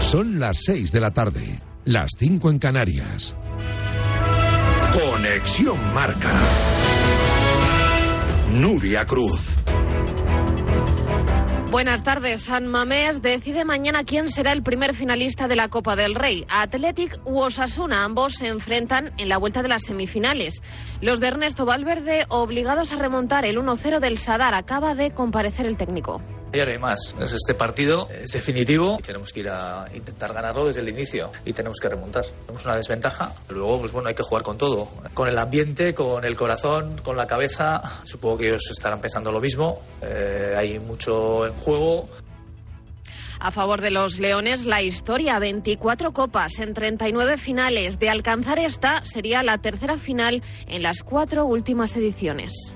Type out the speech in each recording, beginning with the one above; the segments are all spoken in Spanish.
Son las 6 de la tarde, las 5 en Canarias. Conexión Marca. Nuria Cruz. Buenas tardes. San Mamés decide mañana quién será el primer finalista de la Copa del Rey. Athletic u Osasuna, ambos se enfrentan en la vuelta de las semifinales. Los de Ernesto Valverde, obligados a remontar el 1-0 del Sadar, acaba de comparecer el técnico. Ya no hay más. Este partido es definitivo y tenemos que ir a intentar ganarlo desde el inicio y tenemos que remontar. Tenemos una desventaja. Luego, pues bueno, hay que jugar con todo. Con el ambiente, con el corazón, con la cabeza. Supongo que ellos estarán pensando lo mismo. Eh, hay mucho en juego. A favor de los Leones, la historia, 24 copas en 39 finales. De alcanzar esta, sería la tercera final en las cuatro últimas ediciones.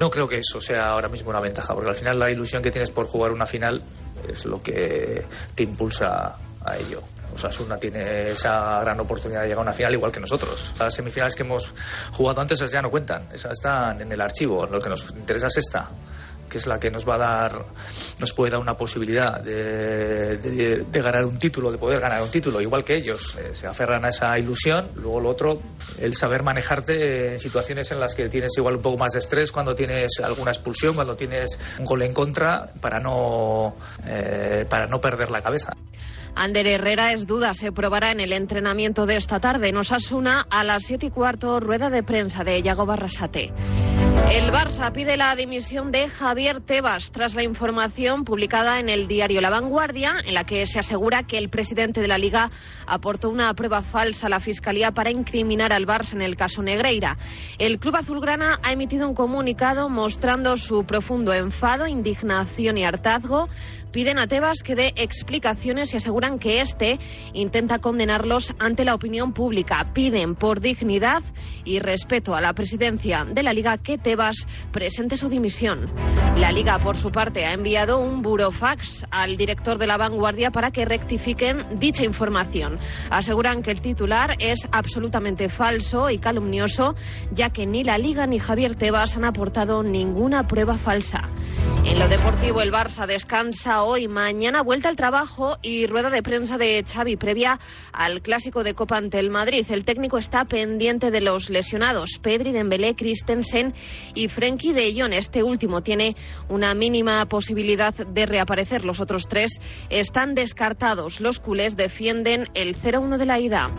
No creo que eso sea ahora mismo una ventaja, porque al final la ilusión que tienes por jugar una final es lo que te impulsa a ello. O sea, Osasuna tiene esa gran oportunidad de llegar a una final igual que nosotros. Las semifinales que hemos jugado antes ya no cuentan, esas están en el archivo. Lo que nos interesa es esta que es la que nos va a dar, nos puede dar una posibilidad de, de, de ganar un título, de poder ganar un título, igual que ellos. Eh, se aferran a esa ilusión. Luego lo otro, el saber manejarte en situaciones en las que tienes igual un poco más de estrés, cuando tienes alguna expulsión, cuando tienes un gol en contra, para no, eh, para no perder la cabeza. Ander Herrera es duda, se probará en el entrenamiento de esta tarde. Nos asuna a las siete y cuarto, rueda de prensa de Yago Barrasate. El Barça pide la dimisión de Javier Tebas tras la información publicada en el diario La Vanguardia, en la que se asegura que el presidente de la Liga aportó una prueba falsa a la Fiscalía para incriminar al Barça en el caso Negreira. El club azulgrana ha emitido un comunicado mostrando su profundo enfado, indignación y hartazgo piden a Tebas que dé explicaciones y aseguran que éste intenta condenarlos ante la opinión pública. Piden por dignidad y respeto a la presidencia de la Liga que Tebas presente su dimisión. La Liga, por su parte, ha enviado un burofax al director de la vanguardia para que rectifiquen dicha información. Aseguran que el titular es absolutamente falso y calumnioso, ya que ni la Liga ni Javier Tebas han aportado ninguna prueba falsa. En lo deportivo, el Barça descansa hoy, mañana vuelta al trabajo y rueda de prensa de Xavi previa al clásico de Copa ante el Madrid. El técnico está pendiente de los lesionados, Pedri, Dembélé, Christensen y Frenkie de Jong. Este último tiene una mínima posibilidad de reaparecer. Los otros tres están descartados. Los culés defienden el 0-1 de la ida.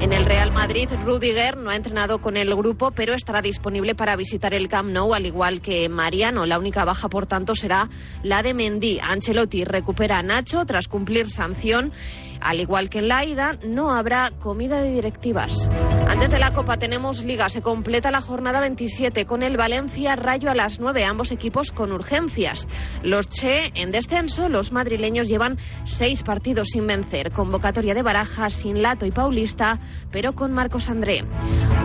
En el Real Madrid, Rudiger no ha entrenado con el grupo, pero estará disponible para visitar el Camp Nou, al igual que Mariano. La única baja, por tanto, será la de Mendy. Ancelotti recupera a Nacho tras cumplir sanción. Al igual que en la ida, no habrá comida de directivas. Antes de la Copa tenemos Liga. Se completa la jornada 27 con el Valencia Rayo a las 9. Ambos equipos con urgencias. Los Che en descenso. Los madrileños llevan seis partidos sin vencer. Convocatoria de Baraja sin Lato y Paulista, pero con Marcos André.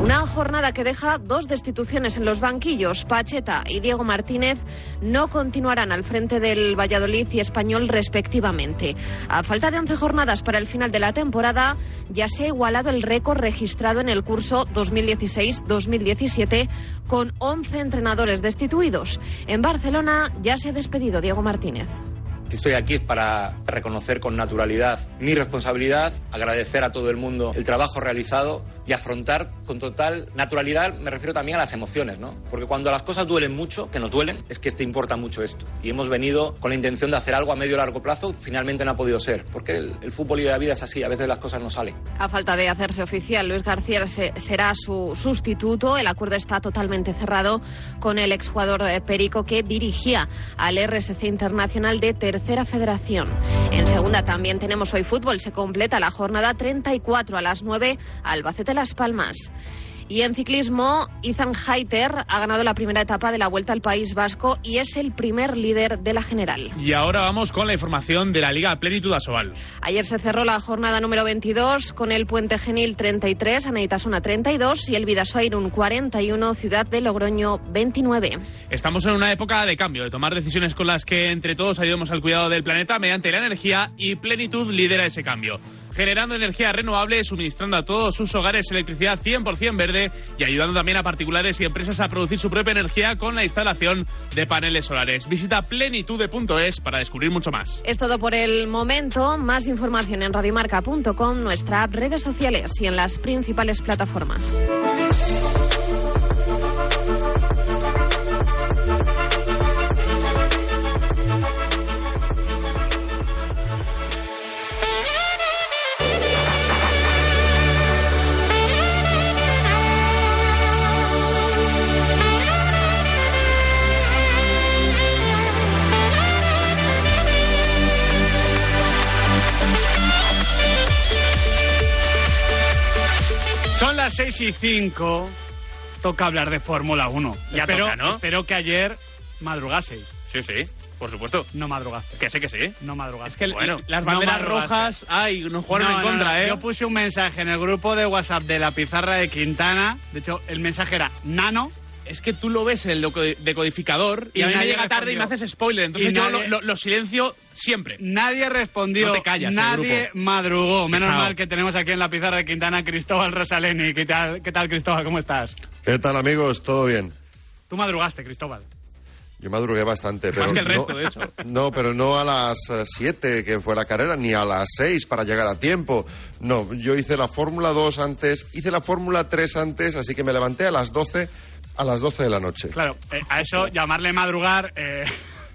Una jornada que deja dos destituciones en los banquillos. Pacheta y Diego Martínez no continuarán al frente del Valladolid y Español respectivamente. A falta de 11 jornadas para el final de la temporada, ya se ha igualado el récord registrado en el curso 2016-2017 con 11 entrenadores destituidos. En Barcelona ya se ha despedido Diego Martínez. Si estoy aquí es para reconocer con naturalidad mi responsabilidad, agradecer a todo el mundo el trabajo realizado y afrontar con total naturalidad, me refiero también a las emociones, ¿no? Porque cuando las cosas duelen mucho, que nos duelen, es que te importa mucho esto. Y hemos venido con la intención de hacer algo a medio o largo plazo, finalmente no ha podido ser, porque el, el fútbol y la vida es así, a veces las cosas no salen. A falta de hacerse oficial, Luis García se- será su sustituto. El acuerdo está totalmente cerrado con el exjugador eh, Perico que dirigía al RSC Internacional de Tercera Federación. En segunda también tenemos hoy fútbol. Se completa la jornada 34 a las 9 Albacete Las Palmas. Y en ciclismo, Ethan Heiter ha ganado la primera etapa de la Vuelta al País Vasco y es el primer líder de la general. Y ahora vamos con la información de la Liga Plenitud Asobal. Ayer se cerró la jornada número 22 con el Puente Genil 33, Aneitasuna 32 y el Vidasoairun 41, Ciudad de Logroño 29. Estamos en una época de cambio, de tomar decisiones con las que entre todos ayudemos al cuidado del planeta mediante la energía y Plenitud lidera ese cambio. Generando energía renovable, suministrando a todos sus hogares electricidad 100% verde y ayudando también a particulares y empresas a producir su propia energía con la instalación de paneles solares. Visita plenitude.es para descubrir mucho más. Es todo por el momento. Más información en radiomarca.com, nuestra app, redes sociales y en las principales plataformas. Las 6 y 5. Toca hablar de Fórmula 1. Ya espero, toca, ¿no? Espero que ayer madrugaseis. Sí, sí, por supuesto. No madrugaste. Que sé que sí. No madrugaste. Es que bueno, las banderas rojas, ay, nos jugaron No, en contra, no. ¿eh? Yo puse un mensaje en el grupo de WhatsApp de la pizarra de Quintana. De hecho, el mensaje era nano. Es que tú lo ves en el deco- decodificador y, Y a mí me nadie llega tarde y me haces spoiler. Entonces Y yo nadie- lo, lo- lo silencio siempre. Nadie respondió. No te callas, Nadie madrugó. Menos Pesado. mal que tenemos aquí en la pizarra de Quintana Cristóbal Rosaleni. ¿Qué tal, ¿Qué tal, Cristóbal? ¿Cómo estás? ¿Qué tal amigos? ¿Todo bien? Tú madrugaste, Cristóbal. Yo madrugué bastante, pero Más que el no- resto, de hecho. No, pero no a las 7 que fue la carrera, ni a las 6 para llegar a tiempo. No, yo hice la Fórmula 2 antes, hice la Fórmula 3 antes, así que me levanté a las 12, a las 12 de la noche. Claro, eh, a eso llamarle madrugar. eh,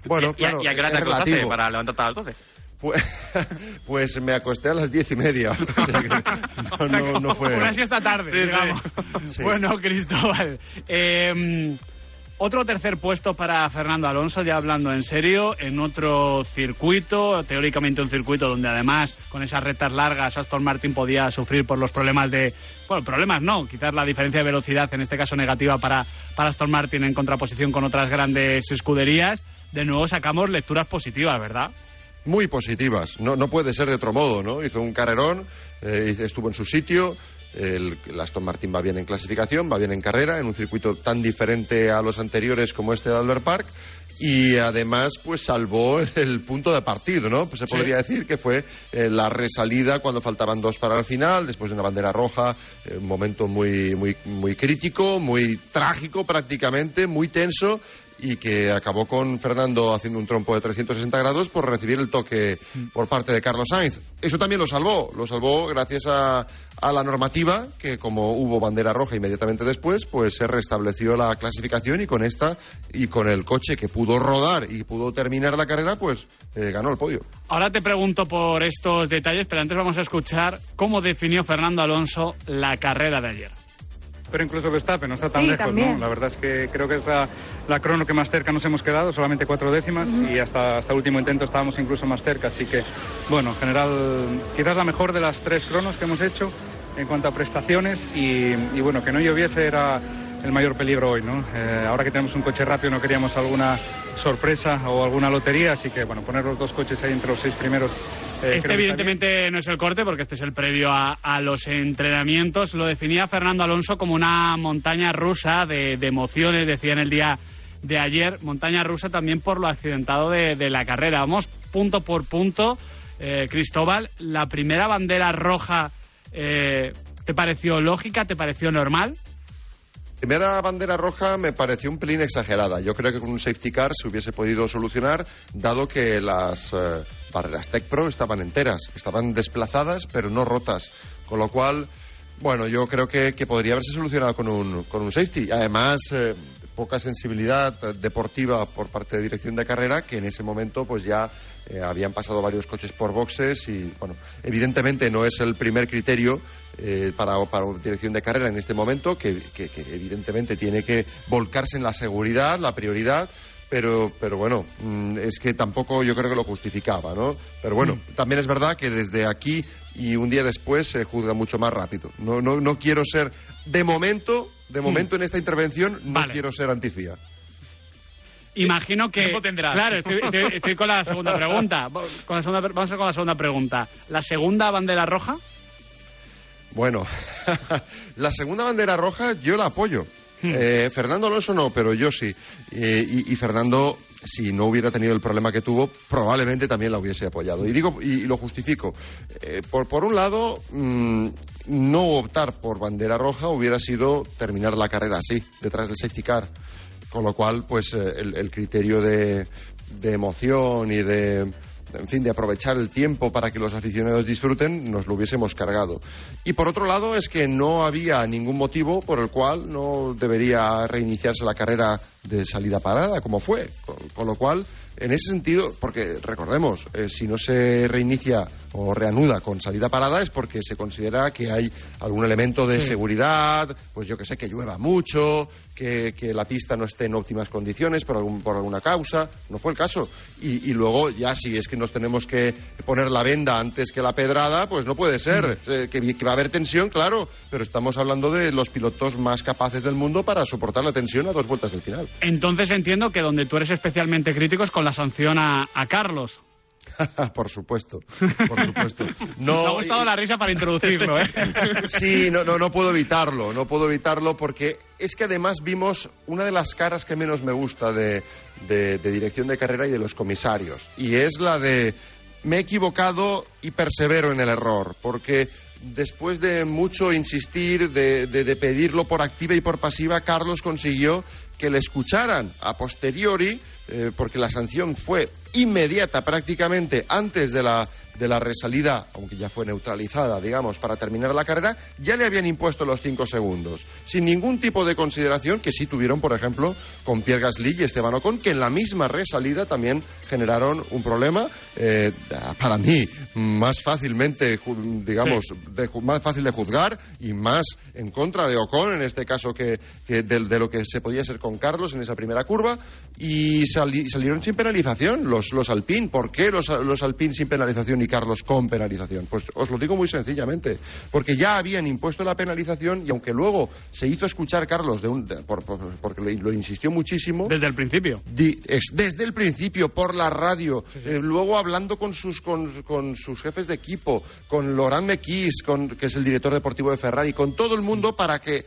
Bueno, ¿Y, claro, y a qué hora te acostaste relativo. para levantarte a las 12? Pues, pues me acosté a las diez y media. O sea que no, no, no fue... Una siesta tarde, sí. digamos. Sí. Bueno, Cristóbal. eh, otro tercer puesto para Fernando Alonso, ya hablando en serio, en otro circuito, teóricamente un circuito donde además con esas rectas largas Aston Martin podía sufrir por los problemas de... Bueno, problemas no, quizás la diferencia de velocidad, en este caso negativa para, para Aston Martin en contraposición con otras grandes escuderías. De nuevo sacamos lecturas positivas, ¿verdad? muy positivas. No, no puede ser de otro modo, ¿no? Hizo un carrerón, eh, estuvo en su sitio. El, el Aston Martin va bien en clasificación, va bien en carrera, en un circuito tan diferente a los anteriores como este de Albert Park. Y además, pues salvó el punto de partido, ¿no? Pues se podría decir que fue eh, la resalida cuando faltaban dos para el final, después de una bandera roja, eh, un momento muy, muy, muy crítico, muy trágico prácticamente, muy tenso y que acabó con Fernando haciendo un trompo de 360 grados por recibir el toque por parte de Carlos Sainz. Eso también lo salvó, lo salvó gracias a, a la normativa, que como hubo bandera roja inmediatamente después, pues se restableció la clasificación y con esta y con el coche que pudo rodar y pudo terminar la carrera, pues eh, ganó el podio. Ahora te pregunto por estos detalles, pero antes vamos a escuchar cómo definió Fernando Alonso la carrera de ayer. Pero incluso Verstappen no está tan Sí, lejos. ¿no? La verdad es que creo que es la, la crono que más cerca nos hemos quedado, solamente cuatro décimas, y hasta, hasta el último intento estábamos incluso más cerca. Así que, bueno, en general, quizás la mejor de las tres cronos que hemos hecho en cuanto a prestaciones, y, y bueno, que no lloviese era el mayor peligro hoy, ¿no? Eh, ahora que tenemos un coche rápido no queríamos alguna sorpresa o alguna lotería, así que, bueno, poner los dos coches ahí entre los seis primeros. eh, Este evidentemente no es el corte porque este es el previo a, a los entrenamientos. Lo definía Fernando Alonso como una montaña rusa de, de emociones, decía en el día de ayer. Montaña rusa también por lo accidentado de, de la carrera. Vamos punto por punto. Eh, Cristóbal, la primera bandera roja, eh, ¿te pareció lógica? ¿Te pareció normal? Primera bandera roja me pareció un pelín exagerada. Yo creo que con un safety car se hubiese podido solucionar, dado que las eh, barreras Tech Pro estaban enteras, estaban desplazadas pero no rotas. Con lo cual, bueno, yo creo que, que podría haberse solucionado con un, con un safety. Además, eh, poca sensibilidad deportiva por parte de dirección de carrera, que en ese momento pues ya eh, habían pasado varios coches por boxes y, bueno, evidentemente no es el primer criterio eh, para, para dirección de carrera en este momento, que, que- que evidentemente tiene que volcarse en la seguridad, la prioridad, pero, pero bueno, mm, es que tampoco yo creo que lo justificaba, ¿no? Pero bueno, también es verdad que desde aquí y un día después se juzga mucho más rápido. No, no, no quiero ser, de momento, de momento en esta intervención, no Vale. quiero ser antifía. Imagino que. Tiempo tendrás. Claro, estoy, estoy- estoy con la segunda pregunta. Con la segunda, vamos a con la segunda pregunta. ¿La segunda bandera roja? Bueno, la segunda bandera roja yo la apoyo. Eh, Fernando Alonso no, pero yo sí. Eh, y, y Fernando, si no hubiera tenido el problema que tuvo, probablemente también la hubiese apoyado. Y digo y, y lo justifico. Eh, por, por un lado, mm, no optar por bandera roja hubiera sido terminar la carrera así, detrás del safety car. Con lo cual, pues eh, el, el criterio de, de emoción y de, en fin, de aprovechar el tiempo para que los aficionados disfruten, nos lo hubiésemos cargado. Y por otro lado, es que no había ningún motivo por el cual no debería reiniciarse la carrera de salida parada, como fue. Con, con lo cual, en ese sentido, porque recordemos, eh, si no se reinicia o reanuda con salida parada es porque se considera que hay algún elemento de Sí. seguridad, pues yo que sé, que llueva mucho, que, que la pista no esté en óptimas condiciones por, algún, por alguna causa. No fue el caso. Y, y luego, ya si es que nos tenemos que poner la venda antes que la pedrada, pues no puede ser. Eh, que, que va a haber tensión, claro, pero estamos hablando de los pilotos más capaces del mundo para soportar la tensión a dos vueltas del final. Entonces entiendo que donde tú eres especialmente crítico es con la sanción a, a Carlos. por supuesto, por supuesto. No, Me ha gustado la risa para introducirlo, ¿eh? Sí, no, no, no puedo evitarlo, no puedo evitarlo porque es que además vimos una de las caras que menos me gusta de, de- de dirección de carrera y de los comisarios. Y es la de me he equivocado y persevero en el error, porque después de mucho insistir, de, de- de pedirlo por activa y por pasiva, Carlos consiguió que le escucharan a posteriori, eh, porque la sanción fue inmediata prácticamente antes de la, de la resalida, aunque ya fue neutralizada, digamos, para terminar la carrera, ya le habían impuesto los cinco segundos, sin ningún tipo de consideración que sí tuvieron, por ejemplo, con Pierre Gasly y Esteban Ocon, que en la misma resalida también generaron un problema, eh, para mí, más fácilmente, digamos, de más fácil de juzgar y más en contra de Ocon, en este caso, que, que de, de lo que se podía ser con Carlos en esa primera curva, y sali- salieron sin penalización los, los Alpine. ¿Por qué los, los Alpine sin penalización y Carlos con penalización? Pues os lo digo muy sencillamente, porque ya habían impuesto la penalización y aunque luego se hizo escuchar Carlos de un, de- por- por- porque lo, insistió muchísimo. Desde el principio. Di- es- desde el principio, por la radio, eh, luego hablando con sus, con, con sus jefes de equipo, con Laurent Mequis, con, que es el director deportivo de Ferrari, con todo el mundo para que,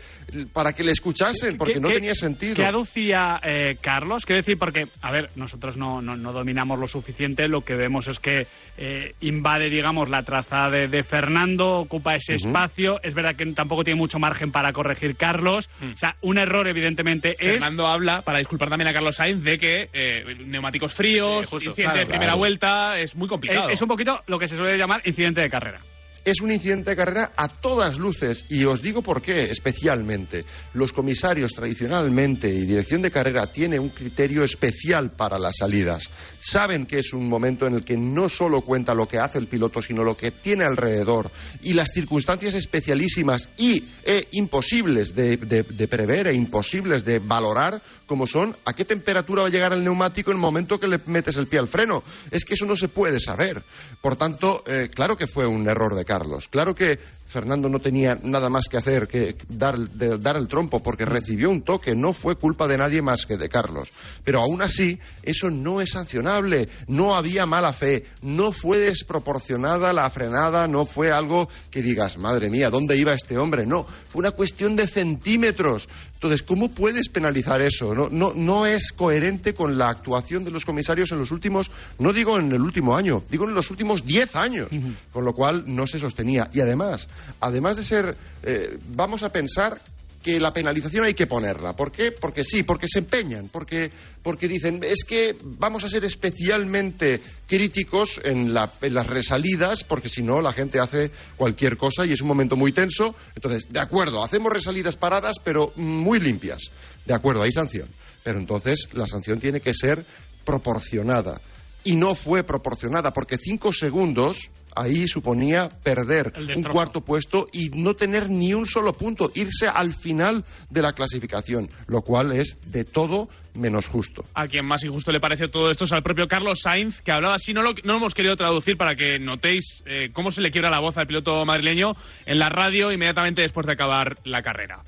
para que le escuchasen, porque ¿Qué- no qué- tenía sentido. ¿Qué aducía eh, Carlos? Quiero decir, porque, a ver, nosotros no, no, no dominamos lo suficiente, lo que vemos es que eh, invade, digamos, la trazada de, de Fernando, ocupa ese espacio, es verdad que tampoco tiene mucho margen para corregir Carlos, Mm. o sea, un error evidentemente es... Fernando habla, para disculpar también a Carlos Sainz, de que eh, neumáticos fríos, Sí, justo, incidente claro. de primera Claro. vuelta, es muy complicado. Eh, es un poquito lo que se suele llamar incidente de carrera. Es un incidente de carrera a todas luces y os digo por qué especialmente. Los comisarios tradicionalmente y dirección de carrera tiene un criterio especial para las salidas. Saben que es un momento en el que no solo cuenta lo que hace el piloto, sino lo que tiene alrededor y las circunstancias especialísimas y e imposibles de, de- de prever e imposibles de valorar como son a qué temperatura va a llegar el neumático en el momento que le metes el pie al freno. Es que eso no se puede saber. Por tanto, eh, claro que fue un error de Carlos. Claro que Fernando no tenía nada más que hacer que dar, de- dar el trompo porque recibió un toque. No fue culpa de nadie más que de Carlos. Pero aún así, eso no es sancionable. No había mala fe. No fue desproporcionada la frenada. No fue algo que digas, madre mía, ¿dónde iba este hombre? No. Fue una cuestión de centímetros. Entonces, ¿cómo puedes penalizar eso? No, no, no es coherente con la actuación de los comisarios en los últimos, no digo en el último año, digo en los últimos diez años, con lo cual no se sostenía. Y además, además de ser, eh, vamos a pensar que la penalización hay que ponerla. ¿Por qué? Porque sí, porque se empeñan, porque, porque dicen, es que vamos a ser especialmente críticos en, la- en las resalidas, porque si no la gente hace cualquier cosa y es un momento muy tenso. Entonces, de acuerdo, hacemos resalidas paradas, pero muy limpias. De acuerdo, hay sanción. Pero entonces la sanción tiene que ser proporcionada. Y no fue proporcionada, porque cinco segundos ahí suponía perder un cuarto puesto y no tener ni un solo punto, irse al final de la clasificación, lo cual es de todo menos justo. A quien más injusto le pareció todo esto es al propio Carlos Sainz, que hablaba así, no lo, no lo hemos querido traducir para que notéis eh, cómo se le quiebra la voz al piloto madrileño en la radio inmediatamente después de acabar la carrera.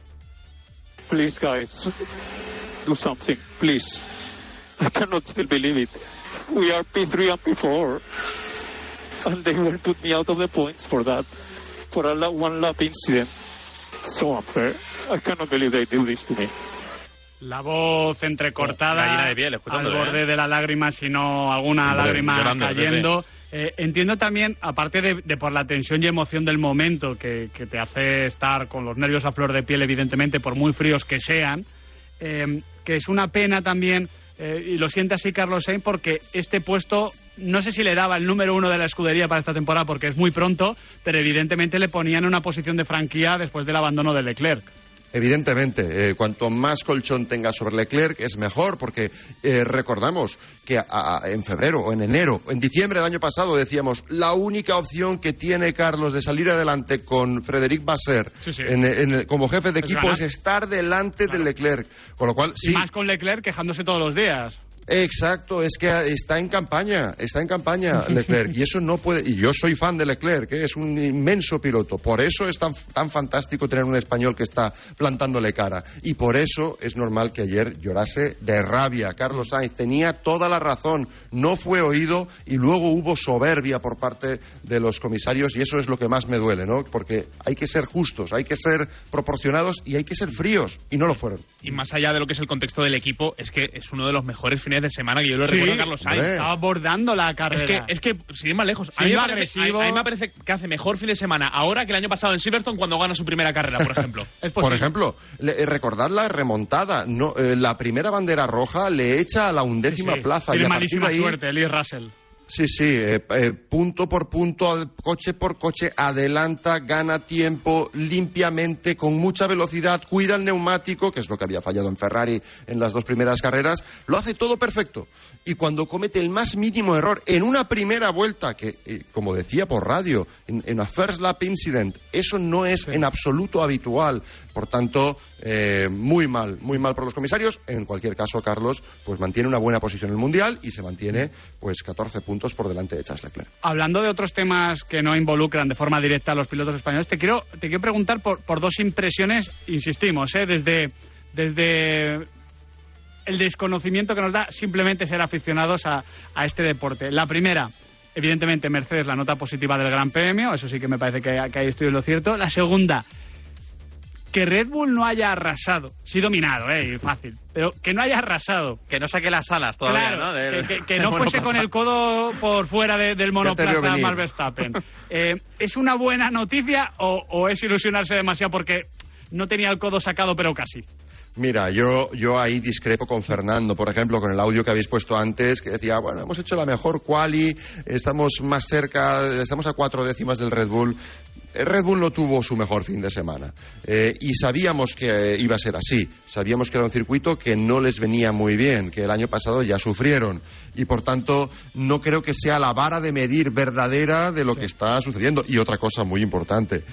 Please, guys, do something, please. I cannot still believe it. We are P3 and P4. And they will put me out of the points for that, for a one lap incident. So unfair. I cannot believe they do this to me. La voz entrecortada, de piel, al borde ¿eh? de la lágrima, si no alguna Hombre, lágrima llorando, cayendo. Eh, entiendo también, aparte de, de por la tensión y emoción del momento, que, que te hace estar con los nervios a flor de piel, evidentemente, por muy fríos que sean, eh, que es una pena también, eh, y lo siente así Carlos Sainz, porque este puesto, no sé si le daba el número uno de la escudería para esta temporada, porque es muy pronto, pero evidentemente le ponían en una posición de franquía después del abandono de Leclerc. Evidentemente, eh, cuanto más colchón tenga sobre Leclerc es mejor, porque eh, recordamos que a- a- en febrero o en enero, en diciembre del año pasado decíamos la única opción que tiene Carlos de salir adelante con Frederic Basser Sí, sí. en- en- como jefe de equipo es estar delante de Leclerc, con lo cual sí. Y más con Leclerc quejándose todos los días. Exacto, es que está en campaña, está en campaña Leclerc y eso no puede. Y yo soy fan de Leclerc, ¿eh? es un inmenso piloto. Por eso es tan, tan fantástico tener un español que está plantándole cara. Y por eso es normal que ayer llorase de rabia. Carlos Sainz tenía toda la razón, no fue oído y luego hubo soberbia por parte de los comisarios y eso es lo que más me duele, ¿no? Porque hay que ser justos, hay que ser proporcionados y hay que ser fríos y no lo fueron. Y más allá de lo que es el contexto del equipo, es que es uno de los mejores fines de semana que yo lo Sí, recuerdo a Carlos Sainz. hombre. Estaba bordando la Es carrera. que, es que, sin ir más lejos, a mí, parece, agresivo. a- a mí me parece que hace mejor fin de semana ahora que el año pasado en Silverstone cuando gana su primera carrera, por ejemplo. Es Por ejemplo, le- eh, recordad la remontada. No, eh, la primera bandera roja le echa a la undécima Sí, plaza. Tiene y malísima ahí, suerte, Lee Russell. Sí, sí, eh, eh, punto por punto, coche por coche, adelanta, gana tiempo limpiamente, con mucha velocidad, cuida el neumático, que es lo que había fallado en Ferrari en las dos primeras carreras, lo hace todo perfecto. Y cuando comete el más mínimo error en una primera vuelta, que, eh, como decía por radio, en, en a first lap incident, eso no es en absoluto habitual. Por tanto, eh, muy mal, muy mal por los comisarios. En cualquier caso, Carlos, pues mantiene una buena posición en el Mundial y se mantiene, pues, 14 puntos por delante de Charles Leclerc. Hablando de otros temas que no involucran de forma directa a los pilotos españoles, te quiero, te quiero preguntar por, por dos impresiones, insistimos, ¿eh? desde, desde el desconocimiento que nos da simplemente ser aficionados a, a este deporte. La primera, evidentemente, Mercedes, la nota positiva del Gran Premio, eso sí que me parece que, que ahí estoy en lo cierto. La segunda, que Red Bull no haya arrasado, sí dominado, ¿eh? fácil, pero que no haya arrasado. Que no saque las alas todavía, Claro, ¿no? Del- que, que- que del no fuese con el codo por fuera de- del monoplaza. Max Verstappen. Eh, ¿Es una buena noticia o, o es ilusionarse demasiado porque no tenía el codo sacado, pero casi? Mira, yo, yo ahí discrepo con Fernando, por ejemplo, con el audio que habéis puesto antes, que decía, bueno, hemos hecho la mejor quali, estamos más cerca, estamos a cuatro décimas del Red Bull. El Red Bull no tuvo su mejor fin de semana eh, y sabíamos que eh, iba a ser así. Sabíamos que era un circuito que no les venía muy bien, que el año pasado ya sufrieron y por tanto no creo que sea la vara de medir verdadera de lo que está sucediendo. Y otra cosa muy importante,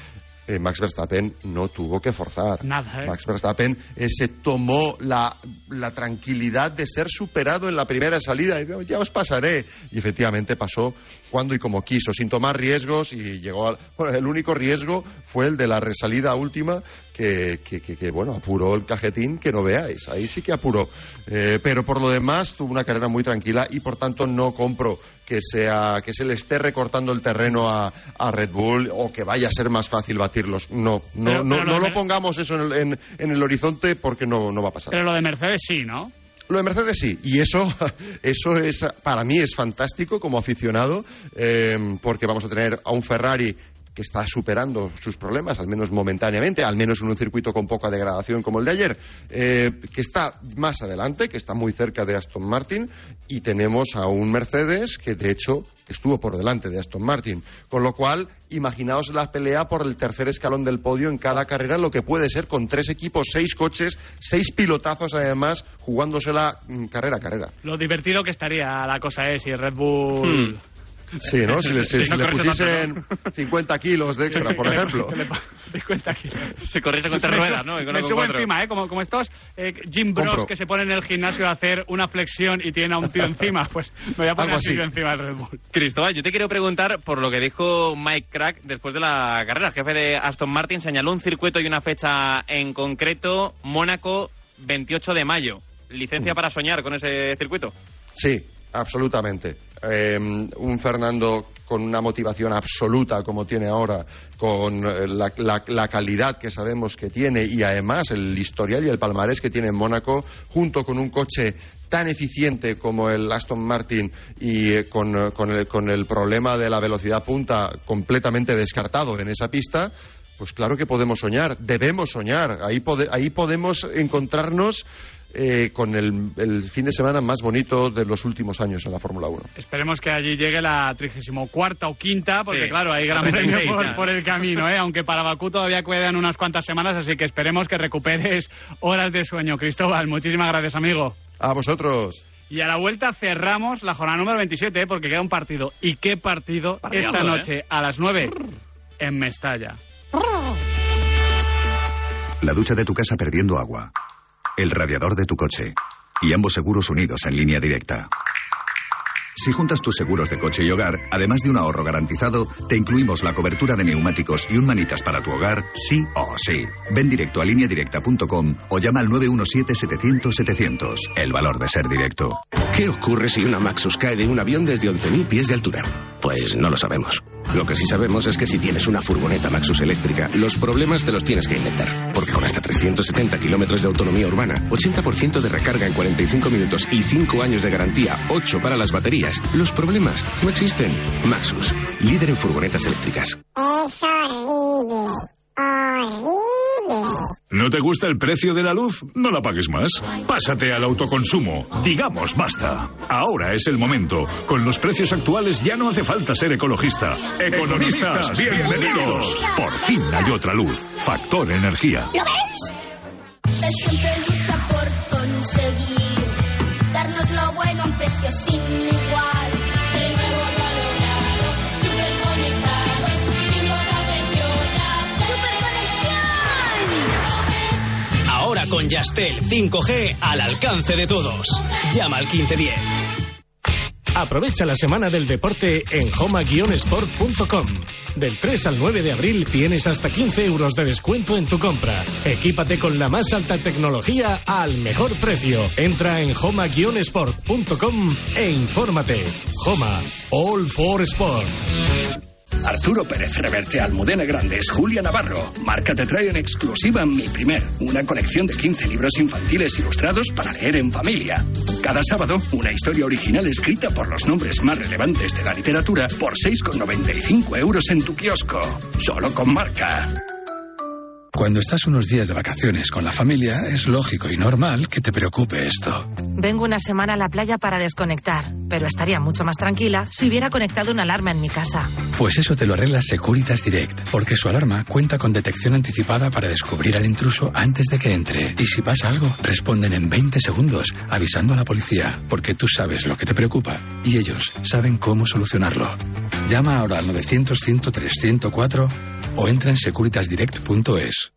eh, Max Verstappen no tuvo que forzar. Nada, ¿eh? Max Verstappen eh, se tomó la, la tranquilidad de ser superado en la primera salida y dijo, ya os pasaré. Y efectivamente pasó cuando y como quiso, sin tomar riesgos y llegó al... Bueno, el único riesgo fue el de la resalida última que, que, que- que, bueno, apuró el cajetín que no veáis. Ahí sí que apuró. Pero por lo demás tuvo una carrera muy tranquila y por tanto no compro que sea que se le esté recortando el terreno a, a Red Bull o que vaya a ser más fácil batirlos. No, no, Pero- no, pero no lo pongamos eso en el, en- en el horizonte porque no, no va a pasar. Pero lo de Mercedes sí, ¿no? Lo de Mercedes sí, y eso, eso es para mí es fantástico como aficionado, eh, porque vamos a tener a un Ferrari que está superando sus problemas, al menos momentáneamente, al menos en un circuito con poca degradación como el de ayer, eh, que está más adelante, que está muy cerca de Aston Martin, y tenemos a un Mercedes que, de hecho, estuvo por delante de Aston Martin. Con lo cual, imaginaos la pelea por el tercer escalón del podio en cada carrera, lo que puede ser con tres equipos, seis coches, seis pilotazos además, jugándosela mm, carrera a carrera. Lo divertido que estaría la cosa es si Red Bull... Hmm. Sí, ¿no? Si le, si- Sí, si no le corre pusiesen 50 kilos de extra, por ejemplo. 50 kilos. Se corriese con tres Me ruedas, ¿no? Me subo encima, ¿eh? Como, como estos eh, Jim Bros Compro. que se ponen en el gimnasio a hacer una flexión y tienen a un tío encima. Pues me voy a poner así encima del Red Bull. Cristóbal, yo te quiero preguntar por lo que dijo Mike Crack después de la carrera. El jefe de Aston Martin señaló un circuito y una fecha en concreto, Mónaco, 28 de mayo. ¿Licencia para soñar con ese circuito? Sí, absolutamente. Eh, un Fernando con una motivación absoluta como tiene ahora, con eh, la, la- calidad que sabemos que tiene y además el historial y el palmarés que tiene en Mónaco, junto con un coche tan eficiente como el Aston Martin y eh, con, eh, con el, con el problema de la velocidad punta completamente descartado en esa pista, pues claro que podemos soñar, debemos soñar. Ahí, ahí podemos encontrarnos eh, con el, el fin de semana más bonito de los últimos años en la Fórmula 1. Esperemos que allí llegue la 34 o quinta, porque Sí. claro, hay gran premio 36 por, el camino, ¿eh? aunque para Bakú todavía quedan unas cuantas semanas, así que esperemos que recuperes horas de sueño. Cristóbal, muchísimas gracias, amigo. A vosotros. Y a la vuelta cerramos la jornada número 27, ¿eh? porque queda un partido. ¿Y qué partido Partidazo, esta ¿eh? noche a las 9 en Mestalla? La ducha de tu casa perdiendo agua. El radiador de tu coche. Y ambos seguros unidos en línea directa. Si juntas tus seguros de coche y hogar, además de un ahorro garantizado, te incluimos la cobertura de neumáticos y un manitas para tu hogar, sí o sí. Ven directo a lineadirecta.com o llama al 917-700-700. El valor de ser directo. ¿Qué ocurre si una Maxus cae de un avión desde 11.000 pies de altura? Pues no lo sabemos. Lo que sí sabemos es que si tienes una furgoneta Maxus eléctrica, los problemas te los tienes que inventar. Porque con hasta 370 kilómetros de autonomía urbana, 80% de recarga en 45 minutos y 5 años de garantía, 8 para las baterías, los problemas no existen. Maxus, líder en furgonetas eléctricas. Es horrible. Horrible. ¿No te gusta el precio de la luz? No la pagues más. Pásate al autoconsumo. Digamos basta. Ahora es el momento. Con los precios actuales ya no hace falta ser ecologista. Economistas, bienvenidos. Por fin hay otra luz. Factor energía. ¿Lo ves? Él siempre lucha por conseguir darnos lo bueno a un precio sin igual. De nuevo lo ha logrado, súper conectados, sin hora precio ya ¡Súper Ahora con Yastel 5G al alcance de todos. Llama al 1510. Aprovecha la semana del deporte en homa-sport.com. Del 3 al 9 de abril tienes hasta 15 euros de descuento en tu compra. Equípate con la más alta tecnología al mejor precio. Entra en homa-sport.com e infórmate. Homa, all for sport. Arturo Pérez Reverte, Almudena Grandes, Julia Navarro. Marca te trae en exclusiva Mi Primer, una colección de 15 libros infantiles ilustrados para leer en familia. Cada sábado, una historia original escrita por los nombres más relevantes de la literatura por 6,95 euros en tu kiosco. Solo con marca. Cuando estás unos días de vacaciones con la familia, es lógico y normal que te preocupe esto. Vengo una semana a la playa para desconectar, pero estaría mucho más tranquila si hubiera conectado una alarma en mi casa. Pues eso te lo arregla Securitas Direct, porque su alarma cuenta con detección anticipada para descubrir al intruso antes de que entre. Y si pasa algo, responden en 20 segundos, avisando a la policía, porque tú sabes lo que te preocupa y ellos saben cómo solucionarlo. Llama ahora al 900-103-104 o entra en securitasdirect.es.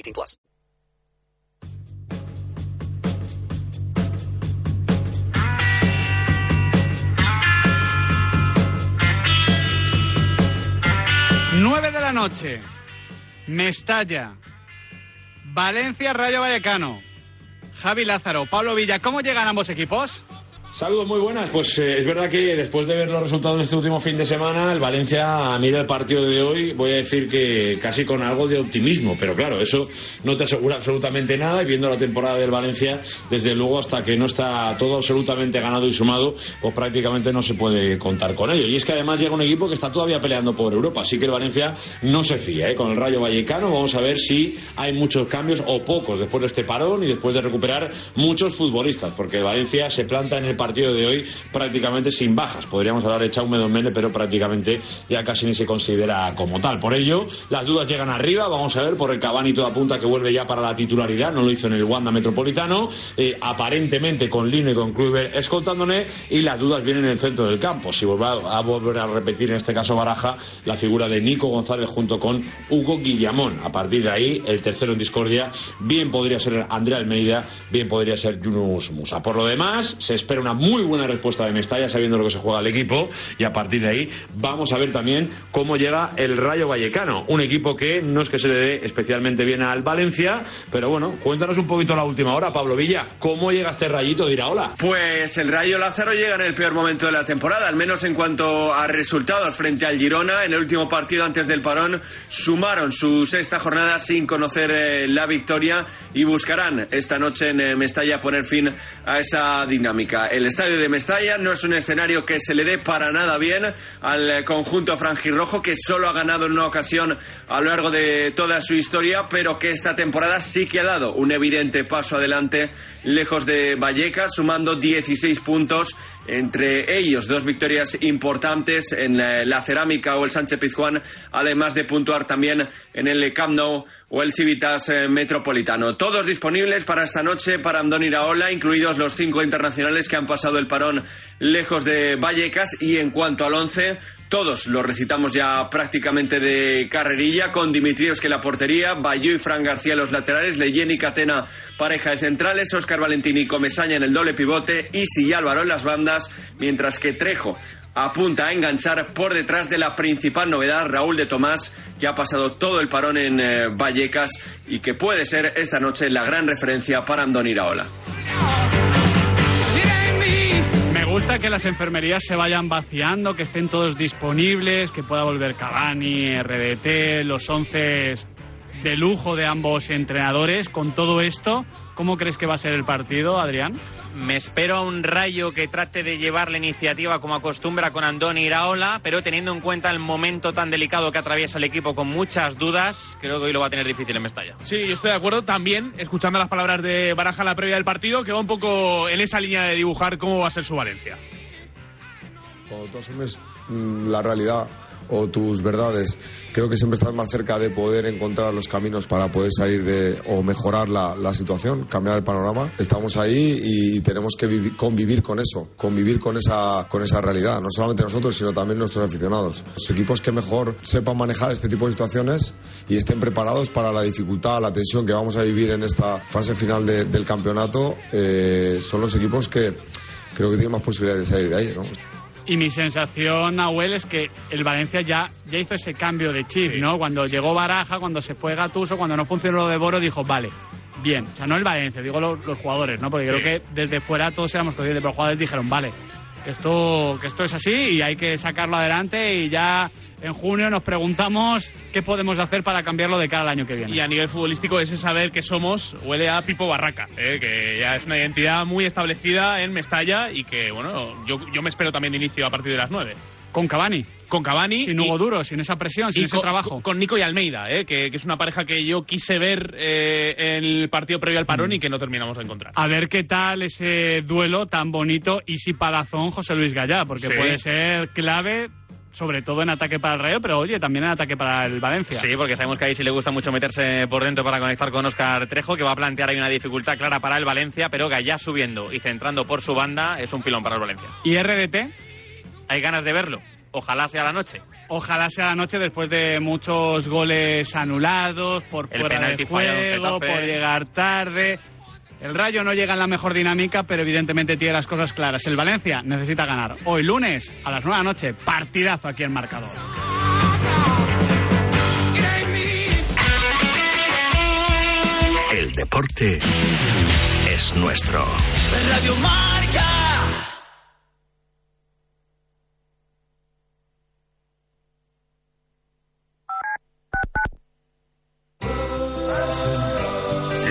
18 plus. la noche, Mestalla, Valencia, Rayo Vallecano, Javi Lázaro, Pablo Villa, ¿cómo llegan ambos equipos? Saludos muy buenas. Pues eh, es verdad que después de ver los resultados de este último fin de semana, el Valencia mira el partido de hoy, voy a decir que casi con algo de optimismo, pero claro, eso no te asegura absolutamente nada y viendo la temporada del Valencia, desde luego hasta que no está todo absolutamente ganado y sumado, pues prácticamente no se puede contar con ello. Y es que además llega un equipo que está todavía peleando por Europa, así que el Valencia no se fía ¿eh? con el Rayo Vallecano. Vamos a ver si hay muchos cambios o pocos después de este parón y después de recuperar muchos futbolistas, porque Valencia se planta en el partido de hoy prácticamente sin bajas. Podríamos hablar de Chaume Domenech, pero prácticamente ya casi ni se considera como tal. Por ello, las dudas llegan arriba. Vamos a ver, por el Cavani todo apunta que vuelve ya para la titularidad. No lo hizo en el Wanda Metropolitano. Eh, aparentemente con Lino y con Kluivert escoltándole. Y las dudas vienen en el centro del campo. Si a, a volver a repetir en este caso Baraja la figura de Nico González junto con Hugo Guillamón. A partir de ahí, el tercero en discordia, bien podría ser Andrea Almeida, bien podría ser Yunus Musa. Por lo demás, se espera una muy buena respuesta de Mestalla sabiendo lo que se juega el equipo y a partir de ahí vamos a ver también cómo llega el Rayo Vallecano, un equipo que no es que se le dé especialmente bien al Valencia, pero bueno, cuéntanos un poquito la última hora, Pablo Villa, ¿cómo llega este rayito de Iraola? Pues el Rayo Lázaro llega en el peor momento de la temporada, al menos en cuanto a resultados frente al Girona. En el último partido antes del parón sumaron su sexta jornada sin conocer eh, la victoria y buscarán esta noche en eh, Mestalla poner fin a esa dinámica. El estadio de Mestalla. No es un escenario que se le dé para nada bien al eh, conjunto franjirrojo que solo ha ganado en una ocasión a lo largo de toda su historia, pero que esta temporada sí que ha dado un evidente paso adelante lejos de Vallecas, sumando 16 puntos, entre ellos dos victorias importantes en la, la Cerámica o el Sánchez Pizjuán, además de puntuar también en el Camp Nou o el Civitas eh, Metropolitano. Todos disponibles para esta noche para Andón Iraola, incluidos los cinco internacionales que han pasado el parón lejos de Vallecas. Y en cuanto al once, todos lo recitamos ya prácticamente de carrerilla, con Dimitrievski en la portería, Bayú y Fran García los laterales, Leyen y Catena pareja de centrales, Óscar Valentini y Comesaña en el doble pivote, Isi y Álvaro en las bandas, mientras que Trejo apunta a enganchar por detrás de la principal novedad, Raúl de Tomás, que ha pasado todo el parón en eh, Vallecas y que puede ser esta noche la gran referencia para Andón Iraola. Gusta que las enfermerías se vayan vaciando, que estén todos disponibles, que pueda volver Cavani, RDT, los once de lujo de ambos entrenadores. Con todo esto, ¿cómo crees que va a ser el partido, Adrián? Me espero a un rayo que trate de llevar la iniciativa como acostumbra con Andoni Iraola, pero teniendo en cuenta el momento tan delicado que atraviesa el equipo con muchas dudas, creo que hoy lo va a tener difícil en Mestalla. Sí, yo estoy de acuerdo también, escuchando las palabras de Baraja en la previa del partido, que va un poco en esa línea de dibujar cómo va a ser su Valencia. Cuando tú asumes mm, la realidad o tus verdades, creo que siempre estás más cerca de poder encontrar los caminos para poder salir de o mejorar la, la situación, cambiar el panorama. Estamos ahí y tenemos que vivi- convivir con eso, convivir con esa, con esa realidad, no solamente nosotros, sino también nuestros aficionados. Los equipos que mejor sepan manejar este tipo de situaciones y estén preparados para la dificultad, la tensión que vamos a vivir en esta fase final de- del campeonato, eh, son los equipos que creo que tienen más posibilidades de salir de ahí, ¿no? Y mi sensación, Nahuel, es que el Valencia ya, ya hizo ese cambio de chip, ¿no? Cuando llegó Baraja, cuando se fue Gatuso, cuando no funcionó lo de Boro, dijo, vale, bien. O sea, no el Valencia, digo los, los jugadores, ¿no? Porque Sí. creo que desde fuera todos éramos conscientes, pero los jugadores dijeron, vale, que esto, que esto es así y hay que sacarlo adelante y ya en junio nos preguntamos qué podemos hacer para cambiarlo de cara al año que viene. Y a nivel futbolístico ese saber que somos huele a Pipo Barraca, ¿eh? que ya es una identidad muy establecida en Mestalla y que, bueno, yo, yo me espero también de inicio a partir de las 9. Con Cavani. Con Cavani. Sin Hugo Duro, sin esa presión, sin y ese con, trabajo. Con Nico y Almeida, ¿eh? que, que es una pareja que yo quise ver eh, en el partido previo al Mm. parón y que no terminamos de encontrar. A ver qué tal ese duelo tan bonito y si Palazón José Luis Gallá, porque Sí. puede ser clave, sobre todo en ataque para el Rayo, pero oye, también en ataque para el Valencia. Sí, porque sabemos que ahí sí le gusta mucho meterse por dentro para conectar con Óscar Trejo, que va a plantear ahí una dificultad clara para el Valencia, pero Gallá subiendo y centrando por su banda es un pilón para el Valencia. ¿Y RDT? Hay ganas de verlo. Ojalá sea la noche. Ojalá sea la noche después de muchos goles anulados, por El fuera penalti de juego, por llegar tarde. El Rayo no llega en la mejor dinámica, pero evidentemente tiene las cosas claras. El Valencia necesita ganar. Hoy lunes a las 9 de la noche, partidazo aquí en Marcador. El deporte es nuestro. Radio Mar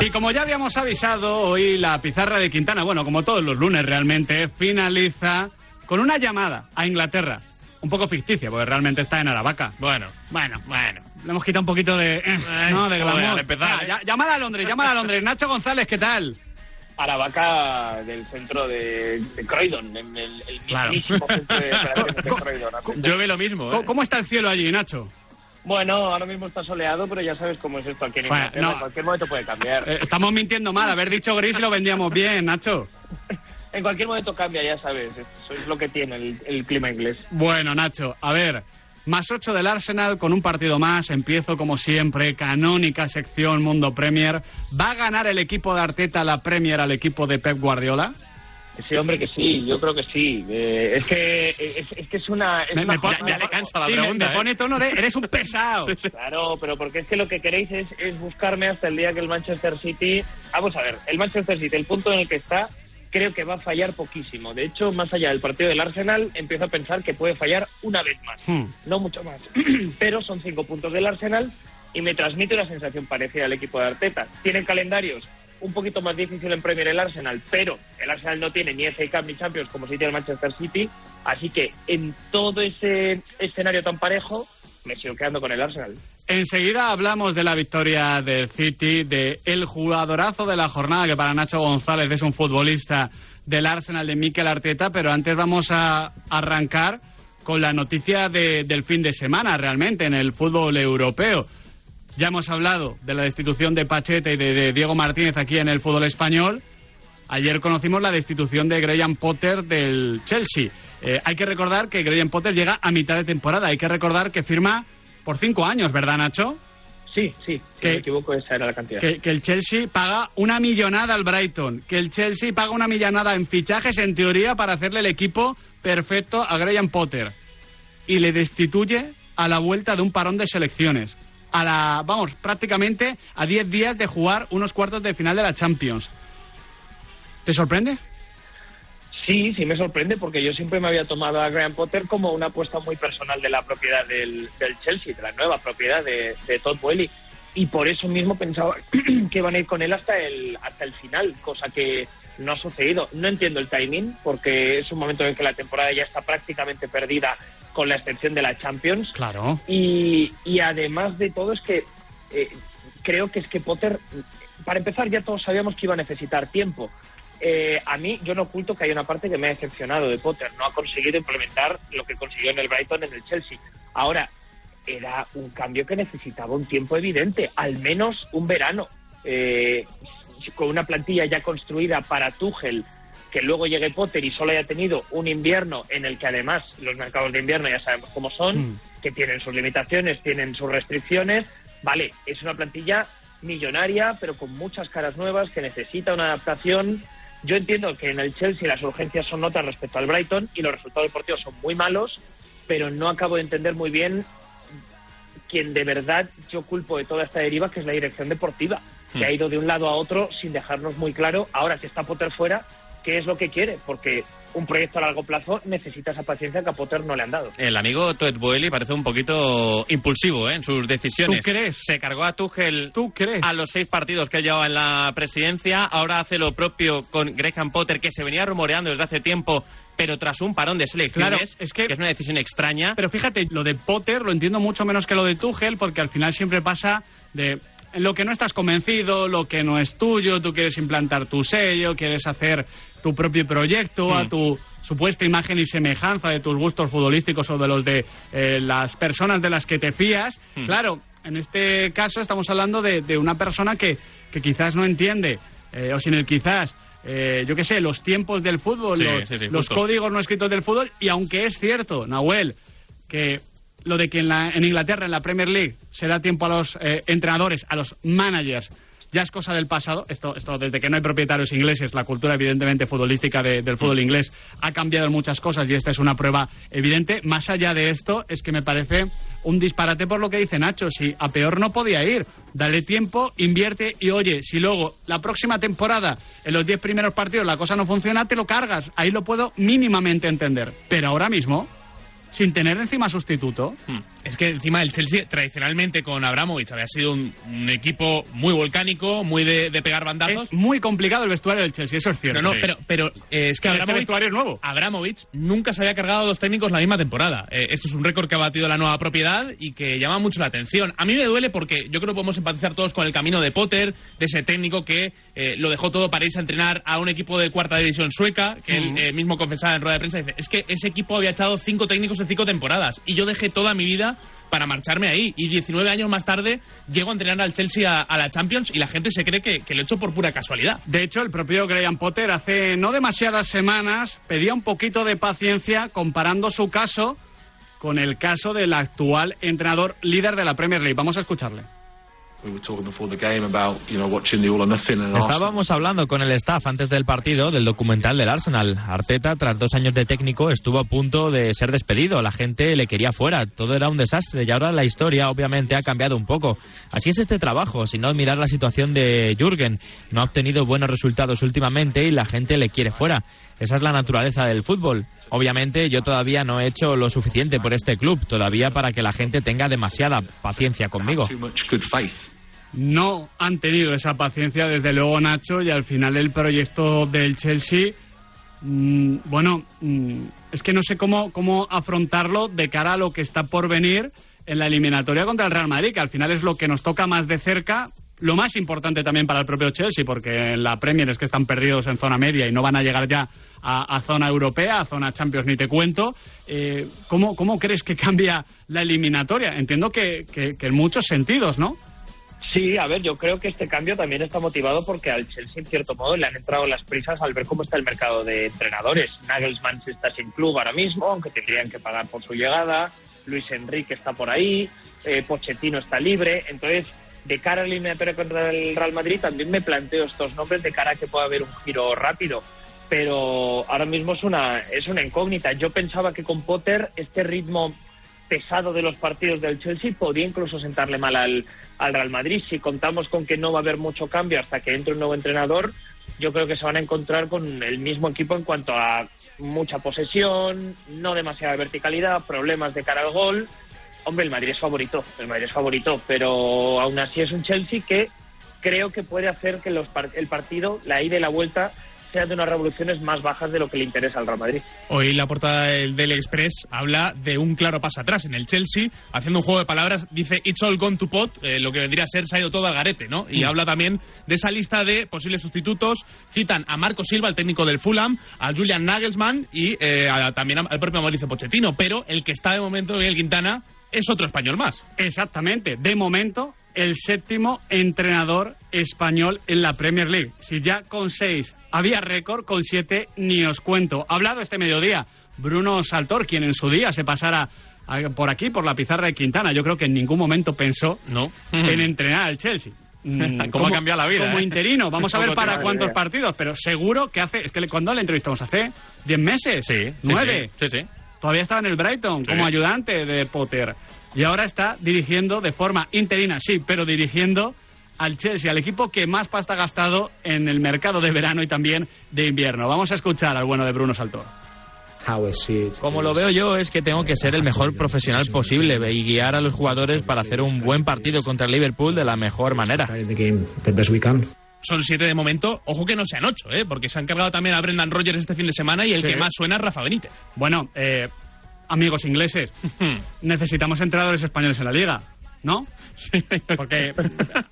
Y como ya habíamos avisado, hoy la pizarra de Quintana, bueno, como todos los lunes realmente, finaliza con una llamada a Inglaterra. Un poco ficticia, porque realmente está en Aravaca. Bueno, bueno, bueno. Le hemos quitado un poquito de... eh, ¿no? De glamour. empezar, ¿eh? ya- llamada a Londres, llamada a Londres. Nacho González, ¿qué tal? Aravaca del centro de, de Croydon, en el, el Claro. mismísimo centro de Croydon. Llueve lo mismo, ¿Cómo, cómo está el cielo allí, Nacho? Bueno, ahora mismo está soleado, pero ya sabes cómo es esto aquí en Bueno, no. En cualquier momento puede cambiar. Eh, estamos mintiendo mal. Haber dicho gris lo vendíamos bien, Nacho. En cualquier momento cambia, ya sabes. Eso es lo que tiene el, el clima inglés. Bueno, Nacho, a ver. Más 8 del Arsenal con un partido más. Empiezo como siempre. Canónica sección Mundo Premier. ¿Va a ganar el equipo de Arteta la Premier al equipo de Pep Guardiola? Sí, hombre, que sí, yo creo que sí. Eh, es que es, es que es una... es Me- una me pone- jornada- ya le cansa la Sí, pregunta, me ¿eh? pone tono de, "Eres un pesado". Claro, pero porque es que lo que queréis es, es buscarme hasta el día que el Manchester City... Vamos a ver, el Manchester City, el punto en el que está, creo que va a fallar poquísimo. De hecho, más allá del partido del Arsenal, empiezo a pensar que puede fallar una vez más. Hmm. No mucho más. pero son cinco puntos del Arsenal y me transmite una sensación parecida al equipo de Arteta. Tienen calendarios un poquito más difícil en Premier el Arsenal, pero el Arsenal no tiene ni FA Cup ni Champions como sí tiene el Manchester City, así que en todo ese escenario tan parejo me sigo quedando con el Arsenal. Enseguida hablamos de la victoria del City, de el jugadorazo de la jornada, que para Nacho González es un futbolista del Arsenal de Mikel Arteta, pero antes vamos a arrancar con la noticia de- del fin de semana realmente en el fútbol europeo. Ya hemos hablado de la destitución de Pachete y de, de Diego Martínez aquí en el fútbol español. Ayer conocimos la destitución de Graham Potter del Chelsea. Eh, hay que recordar que Graham Potter llega a mitad de temporada. Hay que recordar que firma por cinco años, ¿verdad, Nacho? Sí, sí, si me equivoco, esa era la cantidad. Que, que el Chelsea paga una millonada al Brighton, que el Chelsea paga una millonada en fichajes, en teoría, para hacerle el equipo perfecto a Graham Potter. Y le destituye a la vuelta de un parón de selecciones. A la, vamos, prácticamente a 10 días de jugar unos cuartos de final de la Champions. ¿Te sorprende? Sí, sí me sorprende porque yo siempre me había tomado a Graham Potter como una apuesta muy personal de la propiedad del, del Chelsea, de la nueva propiedad de, de Todd Boehly. Y por eso mismo pensaba que iban a ir con él hasta el, hasta el final, cosa que no ha sucedido. No entiendo el timing porque es un momento en que la temporada ya está prácticamente perdida con la excepción de la Champions. Claro. Y, y además de todo es que eh, creo que es que Potter, para empezar ya todos sabíamos que iba a necesitar tiempo. Eh, a mí, yo no oculto que hay una parte que me ha decepcionado de Potter. No ha conseguido implementar lo que consiguió en el Brighton, en el Chelsea. Ahora, era un cambio que necesitaba un tiempo evidente, al menos un verano. Eh, con una plantilla ya construida para Tuchel, que luego llegue Potter y solo haya tenido un invierno en el que además los mercados de invierno ya sabemos cómo son, Mm. que tienen sus limitaciones, tienen sus restricciones. Vale, es una plantilla millonaria, pero con muchas caras nuevas, que necesita una adaptación. Yo entiendo que en el Chelsea las urgencias son notas respecto al Brighton y los resultados deportivos son muy malos, pero no acabo de entender muy bien quien de verdad yo culpo de toda esta deriva, que es la dirección deportiva, que Hmm. ha ido de un lado a otro sin dejarnos muy claro, ahora que está Potter fuera, qué es lo que quiere, porque un proyecto a largo plazo necesita esa paciencia que a Potter no le han dado. El amigo Todd Boehly parece un poquito impulsivo ¿eh? en sus decisiones. ¿Tú crees? Se cargó a Tuchel ¿Tú crees? a los seis partidos que llevaba en la presidencia. Ahora hace lo propio con Graham Potter, que se venía rumoreando desde hace tiempo, pero tras un parón de selecciones, Claro, es que- es una decisión extraña. Pero fíjate, lo de Potter lo entiendo mucho menos que lo de Tuchel, porque al final siempre pasa de lo que no estás convencido, lo que no es tuyo, tú quieres implantar tu sello, quieres hacer tu propio proyecto a Mm. tu supuesta imagen y semejanza de tus gustos futbolísticos o de los de eh, las personas de las que te fías. Mm. Claro, en este caso estamos hablando de, de una persona que, que quizás no entiende, eh, o sin el quizás, eh, yo qué sé, los tiempos del fútbol, Sí, los, sí, sí, los códigos no escritos del fútbol, y aunque es cierto, Nahuel, que lo de que en, la- Inglaterra, en la Premier League, se da tiempo a los eh, entrenadores, a los managers, ya es cosa del pasado. Esto, esto desde que no hay propietarios ingleses, la cultura evidentemente futbolística de- del fútbol inglés ha cambiado en muchas cosas y esta es una prueba evidente. Más allá de esto, es que me parece un disparate por lo que dice Nacho. Si a peor no podía ir, dale tiempo, invierte y oye, si luego la próxima temporada, en los 10 primeros partidos, la cosa no funciona, te lo cargas. Ahí lo puedo mínimamente entender. Pero ahora mismo, sin tener encima sustituto, Hmm. Es que encima el Chelsea tradicionalmente con Abramovich había sido un, un equipo muy volcánico, muy de, de pegar bandazos. es muy complicado el vestuario del Chelsea, eso es cierto. No, no, Sí. pero, pero eh, es que Pero este Abramovich, vestuario es nuevo. Abramovich nunca se había cargado a dos técnicos la misma temporada. Eh, esto es un récord que ha batido la nueva propiedad y que llama mucho la atención. A mí me duele porque yo creo que podemos empatizar todos con el camino de Potter, de ese técnico que eh, lo dejó todo para irse a entrenar a un equipo de cuarta división sueca, que él eh, mismo confesaba en rueda de prensa, dice, es que ese equipo había echado cinco técnicos en cinco temporadas y yo dejé toda mi vida para marcharme ahí. Y 19 años más tarde llego a entrenar al Chelsea a, a la Champions y la gente se cree que, que lo he hecho por pura casualidad. De hecho, el propio Graham Potter hace no demasiadas semanas pedía un poquito de paciencia comparando su caso con el caso del actual entrenador líder de la Premier League. Vamos a escucharle. Estábamos hablando con el staff antes del partido del documental del Arsenal. Arteta, tras dos años de técnico, estuvo a punto de ser despedido. La gente le quería fuera. Todo era un desastre y ahora la historia obviamente ha cambiado un poco. Así es este trabajo, sin no mirar la situación de Jürgen. No ha obtenido buenos resultados últimamente y la gente le quiere fuera. Esa es la naturaleza del fútbol. Obviamente yo todavía no he hecho lo suficiente por este club, todavía para que la gente tenga demasiada paciencia conmigo. No han tenido esa paciencia, desde luego, Nacho, y al final el proyecto del Chelsea, mm, bueno, mm, es que no sé cómo, cómo afrontarlo de cara a lo que está por venir en la eliminatoria contra el Real Madrid, que al final es lo que nos toca más de cerca. Lo más importante también para el propio Chelsea, porque en la Premier es que están perdidos en zona media y no van a llegar ya a, zona europea, a zona Champions, ni te cuento. Eh, ¿cómo, ¿Cómo crees que cambia la eliminatoria? Entiendo que en muchos sentidos, ¿no? Sí, a ver, yo creo que este cambio también está motivado porque al Chelsea, en cierto modo, le han entrado las prisas al ver cómo está el mercado de entrenadores. Nagelsmann está sin club ahora mismo, aunque tendrían que pagar por su llegada. Luis Enrique está por ahí. eh, Pochettino está libre. Entonces, de cara a la eliminatoria contra el Real Madrid también me planteo estos nombres de cara a que pueda haber un giro rápido. Pero ahora mismo es una, es una incógnita. Yo pensaba que con Potter este ritmo pesado de los partidos del Chelsea podría incluso sentarle mal al, al Real Madrid. Si contamos con que no va a haber mucho cambio hasta que entre un nuevo entrenador, yo creo que se van a encontrar con el mismo equipo en cuanto a mucha posesión, no demasiada verticalidad, problemas de cara al gol. Hombre, el Madrid es favorito, el Madrid es favorito, pero aún así es un Chelsea que creo que puede hacer que los par- el partido, la ida y la vuelta, sean de unas revoluciones más bajas de lo que le interesa al Real Madrid. Hoy la portada del Daily Express habla de un claro paso atrás en el Chelsea, haciendo un juego de palabras, dice It's all gone to pot, eh, lo que vendría a ser se ha ido todo al garete, ¿no? Y Mm. habla también de esa lista de posibles sustitutos, citan a Marco Silva, el técnico del Fulham, a Julian Nagelsmann y eh, a- también al propio Mauricio Pochettino, pero el que está de momento, Miguel Quintana, es otro español más. Exactamente. De momento, el séptimo entrenador español en la Premier League. Si ya con seis había récord, con siete ni os cuento. Ha hablado este mediodía Bruno Saltor, quien en su día se pasara por aquí, por la pizarra de Quintana. Yo creo que en ningún momento pensó no. en entrenar al Chelsea. Mm, Cómo ha cambiado la vida, Como ¿eh? interino. Vamos a ver para cuántos partidos, pero seguro que hace. Es que le- cuando le entrevistamos hace 10 meses. Sí, ¿Nueve? Sí, sí. Todavía estaba en el Brighton Sí. como ayudante de Potter. Y ahora está dirigiendo de forma interina, sí, pero dirigiendo al Chelsea, al equipo que más pasta ha gastado en el mercado de verano y también de invierno. Vamos a escuchar al bueno de Bruno Saltor. Como lo veo yo es que tengo que ser el mejor profesional posible y guiar a los jugadores para hacer un buen partido contra el Liverpool de la mejor manera. Son siete de momento. Ojo que no sean ocho, ¿eh? Porque se han cargado también a Brendan Rodgers este fin de semana y el Sí. que más suena es Rafa Benítez. Bueno, eh, amigos ingleses, necesitamos entrenadores españoles en la liga, ¿no? Porque,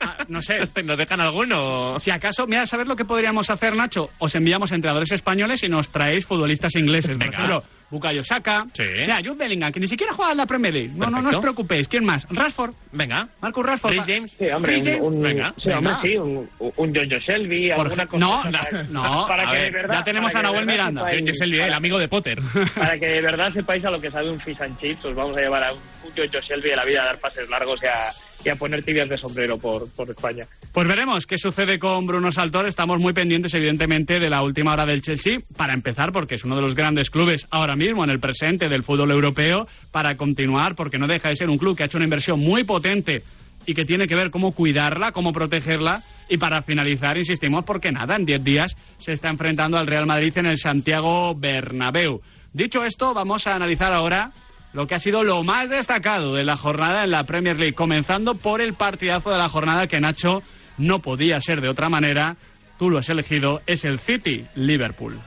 ah, no sé. ¿Nos dejan alguno? Si acaso, mira, ¿sabes lo que podríamos hacer, Nacho? Os enviamos entrenadores españoles y nos traéis futbolistas ingleses. Por Venga. ejemplo, Bukayo Saka. Sí. Mira, Jude Bellingham, que ni siquiera juega en la Premier League. No, no, no os preocupéis. ¿Quién más? Rashford. Venga. Marcus Rashford. Reece James. Sí, hombre, un, un- Venga, sí, hombre, venga. sí, un, un Jojo Shelby, Por alguna cosa. no, para, no, para que ver, de verdad, ya tenemos para a Nahuel Miranda. sepáis- Jojo Shelby, el amigo de Potter. Para que de verdad sepáis a lo que sabe un fish and chips, os vamos a llevar a un, un Jojo Shelby de la vida a dar pases largos y a, poner tibias de sombrero por, por España. Pues veremos qué sucede con Bruno Saltor. Estamos muy pendientes, evidentemente, de la última hora del Chelsea. Para empezar, porque es uno de los grandes clubes ahora mismo en el presente del fútbol europeo. Para continuar, porque no deja de ser un club que ha hecho una inversión muy potente y que tiene que ver cómo cuidarla, cómo protegerla. Y para finalizar, insistimos, porque nada, en 10 días se está enfrentando al Real Madrid en el Santiago Bernabéu. Dicho esto, vamos a analizar ahora lo que ha sido lo más destacado de la jornada en la Premier League, comenzando por el partidazo de la jornada que Nacho no podía ser de otra manera. Tú lo has elegido, es el City Liverpool.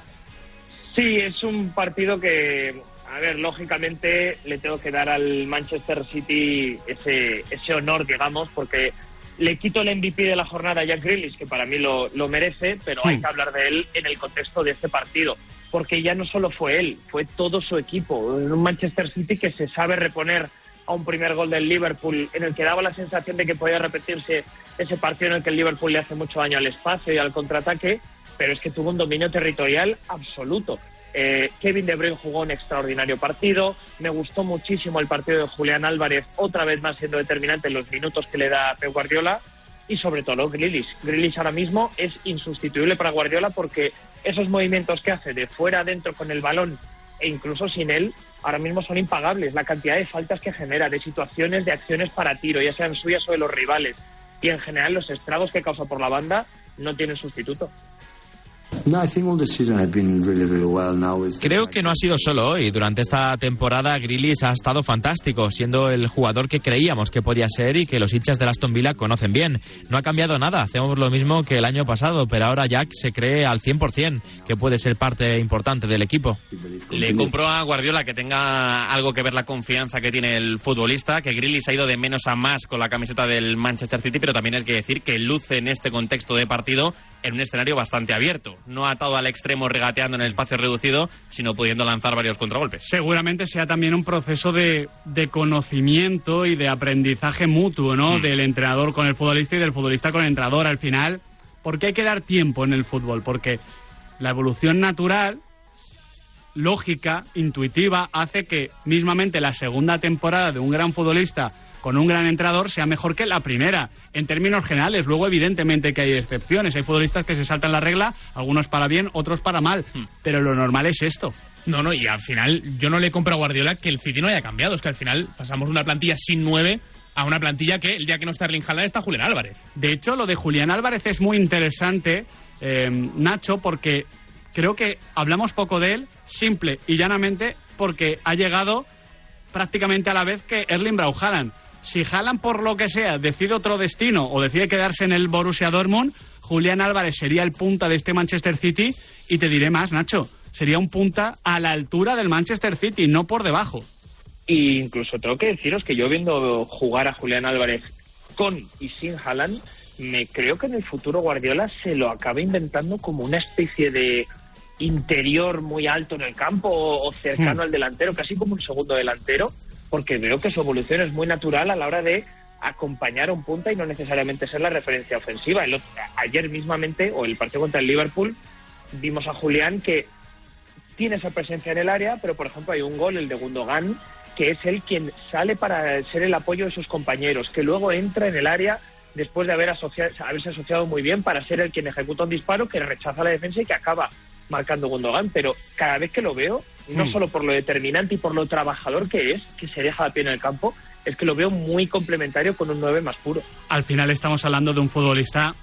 Sí, es un partido que, a ver, lógicamente le tengo que dar al Manchester City ese, ese honor, digamos, porque le quito el MVP de la jornada a Jack Grealish, que para mí lo, lo merece, pero Sí. hay que hablar de él en el contexto de este partido, porque ya no solo fue él, fue todo su equipo. Un Manchester City que se sabe reponer a un primer gol del Liverpool, en el que daba la sensación de que podía repetirse ese partido en el que el Liverpool le hace mucho daño al espacio y al contraataque, pero es que tuvo un dominio territorial absoluto. Eh, Kevin De Bruyne jugó un extraordinario partido. Me gustó muchísimo el partido de Julián Álvarez, otra vez más siendo determinante en los minutos que le da Pep Guardiola. Y sobre todo Grealish. Grealish ahora mismo es insustituible para Guardiola porque esos movimientos que hace de fuera adentro con el balón e incluso sin él, ahora mismo son impagables. La cantidad de faltas que genera, de situaciones, de acciones para tiro, ya sean suyas o de los rivales. Y en general los estragos que causa por la banda no tienen sustituto. Creo que no ha sido solo hoy. Durante esta temporada, Grealish ha estado fantástico, siendo el jugador que creíamos que podía ser y que los hinchas de Aston Villa conocen bien. No ha cambiado nada, hacemos lo mismo que el año pasado, pero ahora Jack se cree al 100% que puede ser parte importante del equipo. Le compro a Guardiola que tenga algo que ver la confianza que tiene el futbolista, que Grealish ha ido de menos a más con la camiseta del Manchester City, pero también hay que decir que luce en este contexto de partido en un escenario bastante abierto. No atado al extremo regateando en el espacio reducido, sino pudiendo lanzar varios contragolpes. Seguramente sea también un proceso de, de conocimiento y de aprendizaje mutuo, ¿no? Mm. Del entrenador con el futbolista y del futbolista con el entrenador al final. Porque hay que dar tiempo en el fútbol, porque la evolución natural, lógica, intuitiva, hace que mismamente la segunda temporada de un gran futbolista con un gran entrenador sea mejor que la primera, en términos generales. Luego, evidentemente, que hay excepciones. Hay futbolistas que se saltan la regla, algunos para bien, otros para mal. Pero lo normal es esto. No, no, y al final yo no le compro a Guardiola que el City no haya cambiado. Es que al final pasamos una plantilla sin nueve a una plantilla que el día que no está Erling Haaland está Julián Álvarez. De hecho, lo de Julián Álvarez es muy interesante, eh, Nacho, porque creo que hablamos poco de él, simple y llanamente, porque ha llegado prácticamente a la vez que Erling Braut Haaland. Si Haaland, por lo que sea, decide otro destino o decide quedarse en el Borussia Dortmund, Julián Álvarez sería el punta de este Manchester City y te diré más, Nacho, sería un punta a la altura del Manchester City, no por debajo. Y incluso tengo que deciros que yo viendo jugar a Julián Álvarez con y sin Haaland, me creo que en el futuro Guardiola se lo acaba inventando como una especie de interior muy alto en el campo o, o cercano Hmm. al delantero, casi como un segundo delantero, porque veo que su evolución es muy natural a la hora de acompañar a un punta y no necesariamente ser la referencia ofensiva. Ayer mismamente, o el partido contra el Liverpool, vimos a Julián que tiene esa presencia en el área, pero por ejemplo hay un gol, el de Gundogan, que es él quien sale para ser el apoyo de sus compañeros, que luego entra en el área después de haber asocia- haberse asociado muy bien para ser el quien ejecuta un disparo que rechaza la defensa y que acaba marcando Gundogan. Pero cada vez que lo veo, no Mm. solo por lo determinante y por lo trabajador que es, que se deja a pie en el campo, es que lo veo muy complementario con un 9 más puro. al final estamos hablando de un futbolista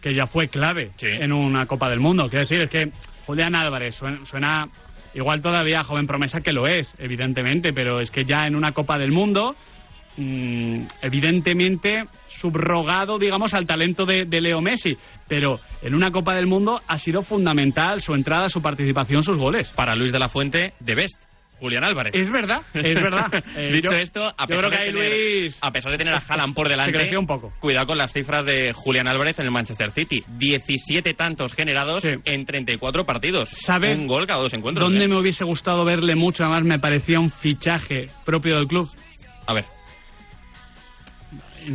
que ya fue clave en una Copa del Mundo. Quiero decir, es que Julián Álvarez suena, suena igual todavía joven promesa que lo es, evidentemente, pero es que ya en una Copa del Mundo, evidentemente subrogado, digamos, al talento de, de Leo Messi, pero en una Copa del Mundo ha sido fundamental su entrada, su participación, sus goles. Para Luis de la Fuente, de Best. Julián Álvarez. Es verdad, es verdad. Eh, Dicho yo- esto, a pesar, de tener, Luis a pesar de tener a Haaland por delante, un poco. cuidado con las cifras de Julián Álvarez en el Manchester City. 17 tantos generados en 34 partidos. ¿Sabes Un gol cada dos encuentros. ¿Dónde ¿eh? me hubiese gustado verle mucho? Además, me parecía un fichaje propio del club. A ver.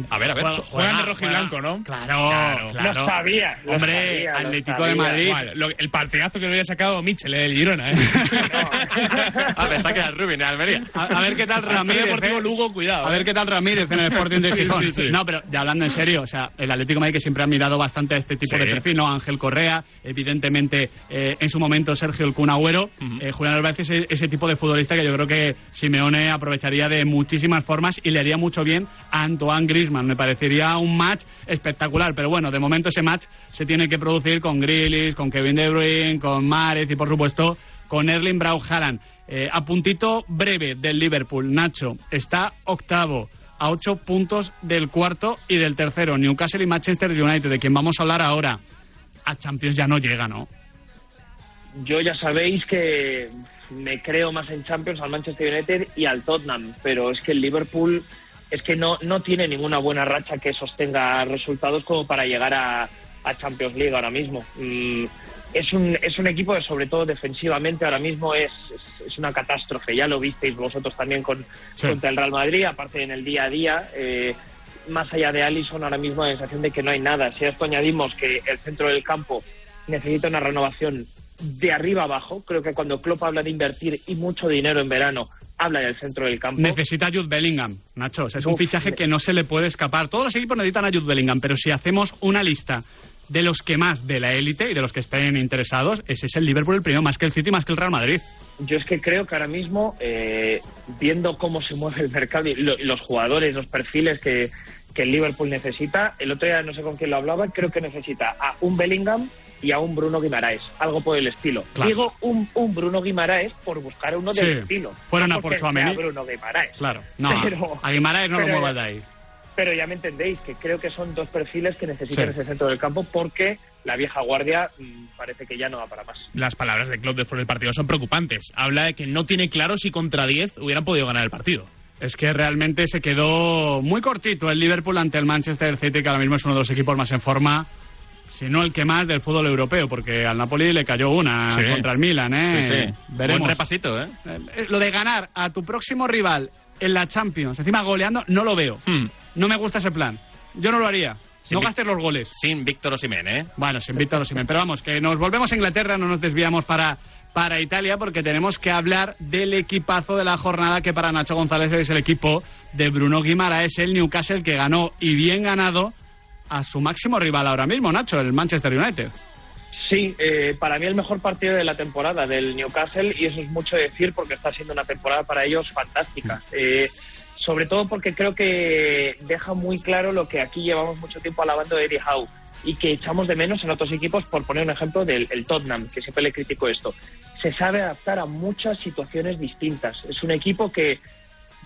A ver, a ver. Juega- Juegan de rojo y blanco, ¿no? Claro, claro. Lo sabía, lo Hombre, sabía, lo Atlético sabía. de Madrid. El partidazo que le había sacado Michel, el Girona, ¿eh? A ver, saque al Rubin, Almería. A, a ver qué tal Ramírez. Deportivo ¿eh? Lugo, cuidado. A ver ¿eh? qué tal Ramírez en el Sporting de Sí, Gijón. sí, sí. No, pero ya hablando en serio, o sea, el Atlético de Madrid que siempre ha mirado bastante a este tipo Sí. de perfil, ¿no? Ángel Correa, evidentemente, eh, en su momento Sergio El Kun Agüero, eh, Julián Álvarez es ese, ese tipo de futbolista que yo creo que Simeone aprovecharía de muchísimas formas y le haría mucho bien a Antoine Me parecería un match espectacular, pero bueno, de momento ese match se tiene que producir con Grealish, con Kevin De Bruyne, con Mahrez y por supuesto con Erling Braut Haaland. Eh, a puntito breve del Liverpool, Nacho está octavo a ocho puntos del cuarto y del tercero, Newcastle y Manchester United, de quien vamos a hablar ahora. A Champions ya no llega, ¿no? Yo ya sabéis que me creo más en Champions al Manchester United y al Tottenham, pero es que el Liverpool es que no, no tiene ninguna buena racha que sostenga resultados como para llegar a, a Champions League ahora mismo. Mm, es, un, es un equipo que sobre todo defensivamente ahora mismo es, es, es una catástrofe. Ya lo visteis vosotros también con, Sí. contra el Real Madrid, aparte en el día a día. eh, más allá de Allison, ahora mismo la sensación de que no hay nada. Si a esto añadimos que el centro del campo necesita una renovación de arriba abajo, creo que cuando Klopp habla de invertir y mucho dinero en verano, habla del centro del campo. Necesita a Jude Bellingham, Nacho. O sea, es un fichaje que no se le puede escapar. Todos los equipos necesitan a Jude Bellingham, pero si hacemos una lista de los que más de la élite y de los que estén interesados, ese es el Liverpool el primero, más que el City, más que el Real Madrid. Yo es que creo que ahora mismo, eh, viendo cómo se mueve el mercado y lo- y los jugadores, los perfiles que, que el Liverpool necesita, el otro día no sé con quién lo hablaba, creo que necesita a un Bellingham y a un Bruno Guimaraes, algo por el estilo. Claro. Digo un, un Bruno Guimaraes por buscar uno del Sí. estilo. Fueron no a por sea Bruno Guimaraes. Claro. No, Pero- a Guimaraes no lo pero- muevas de ahí. Pero ya me entendéis que creo que son dos perfiles que necesitan Sí. ese centro del campo porque la vieja guardia mm, parece que ya no va para más. Las palabras de Klopp después del partido son preocupantes. Habla de que no tiene claro si contra 10 hubieran podido ganar el partido. Es que realmente se quedó muy cortito el Liverpool ante el Manchester City, que ahora mismo es uno de los equipos más en forma, si no el que más del fútbol europeo, porque al Napoli le cayó una Sí. contra el Milan, ¿eh? Sí, sí. Veremos. Buen repasito, ¿eh? Eh, Lo de ganar a tu próximo rival en la Champions, encima goleando, no lo veo. Hmm. No me gusta ese plan. yo no lo haría. Sin no gastes los goles. Sin Víctor Osimhen, ¿eh? Bueno, sin Víctor Osimhen. Pero vamos, que nos volvemos a Inglaterra, no nos desviamos para, para Italia, porque tenemos que hablar del equipazo de la jornada, que para Nacho González es el equipo de Bruno Guimaraes, el Newcastle, que ganó y bien ganado a su máximo rival ahora mismo, Nacho, el Manchester United. Sí, eh, para mí el mejor partido de la temporada del Newcastle y eso es mucho decir porque está siendo una temporada para ellos fantástica. Eh, sobre todo porque creo que deja muy claro lo que aquí llevamos mucho tiempo alabando de Eddie Howe y que echamos de menos en otros equipos, por poner un ejemplo del el Tottenham, que siempre le critico esto. Se sabe adaptar a muchas situaciones distintas. Es un equipo que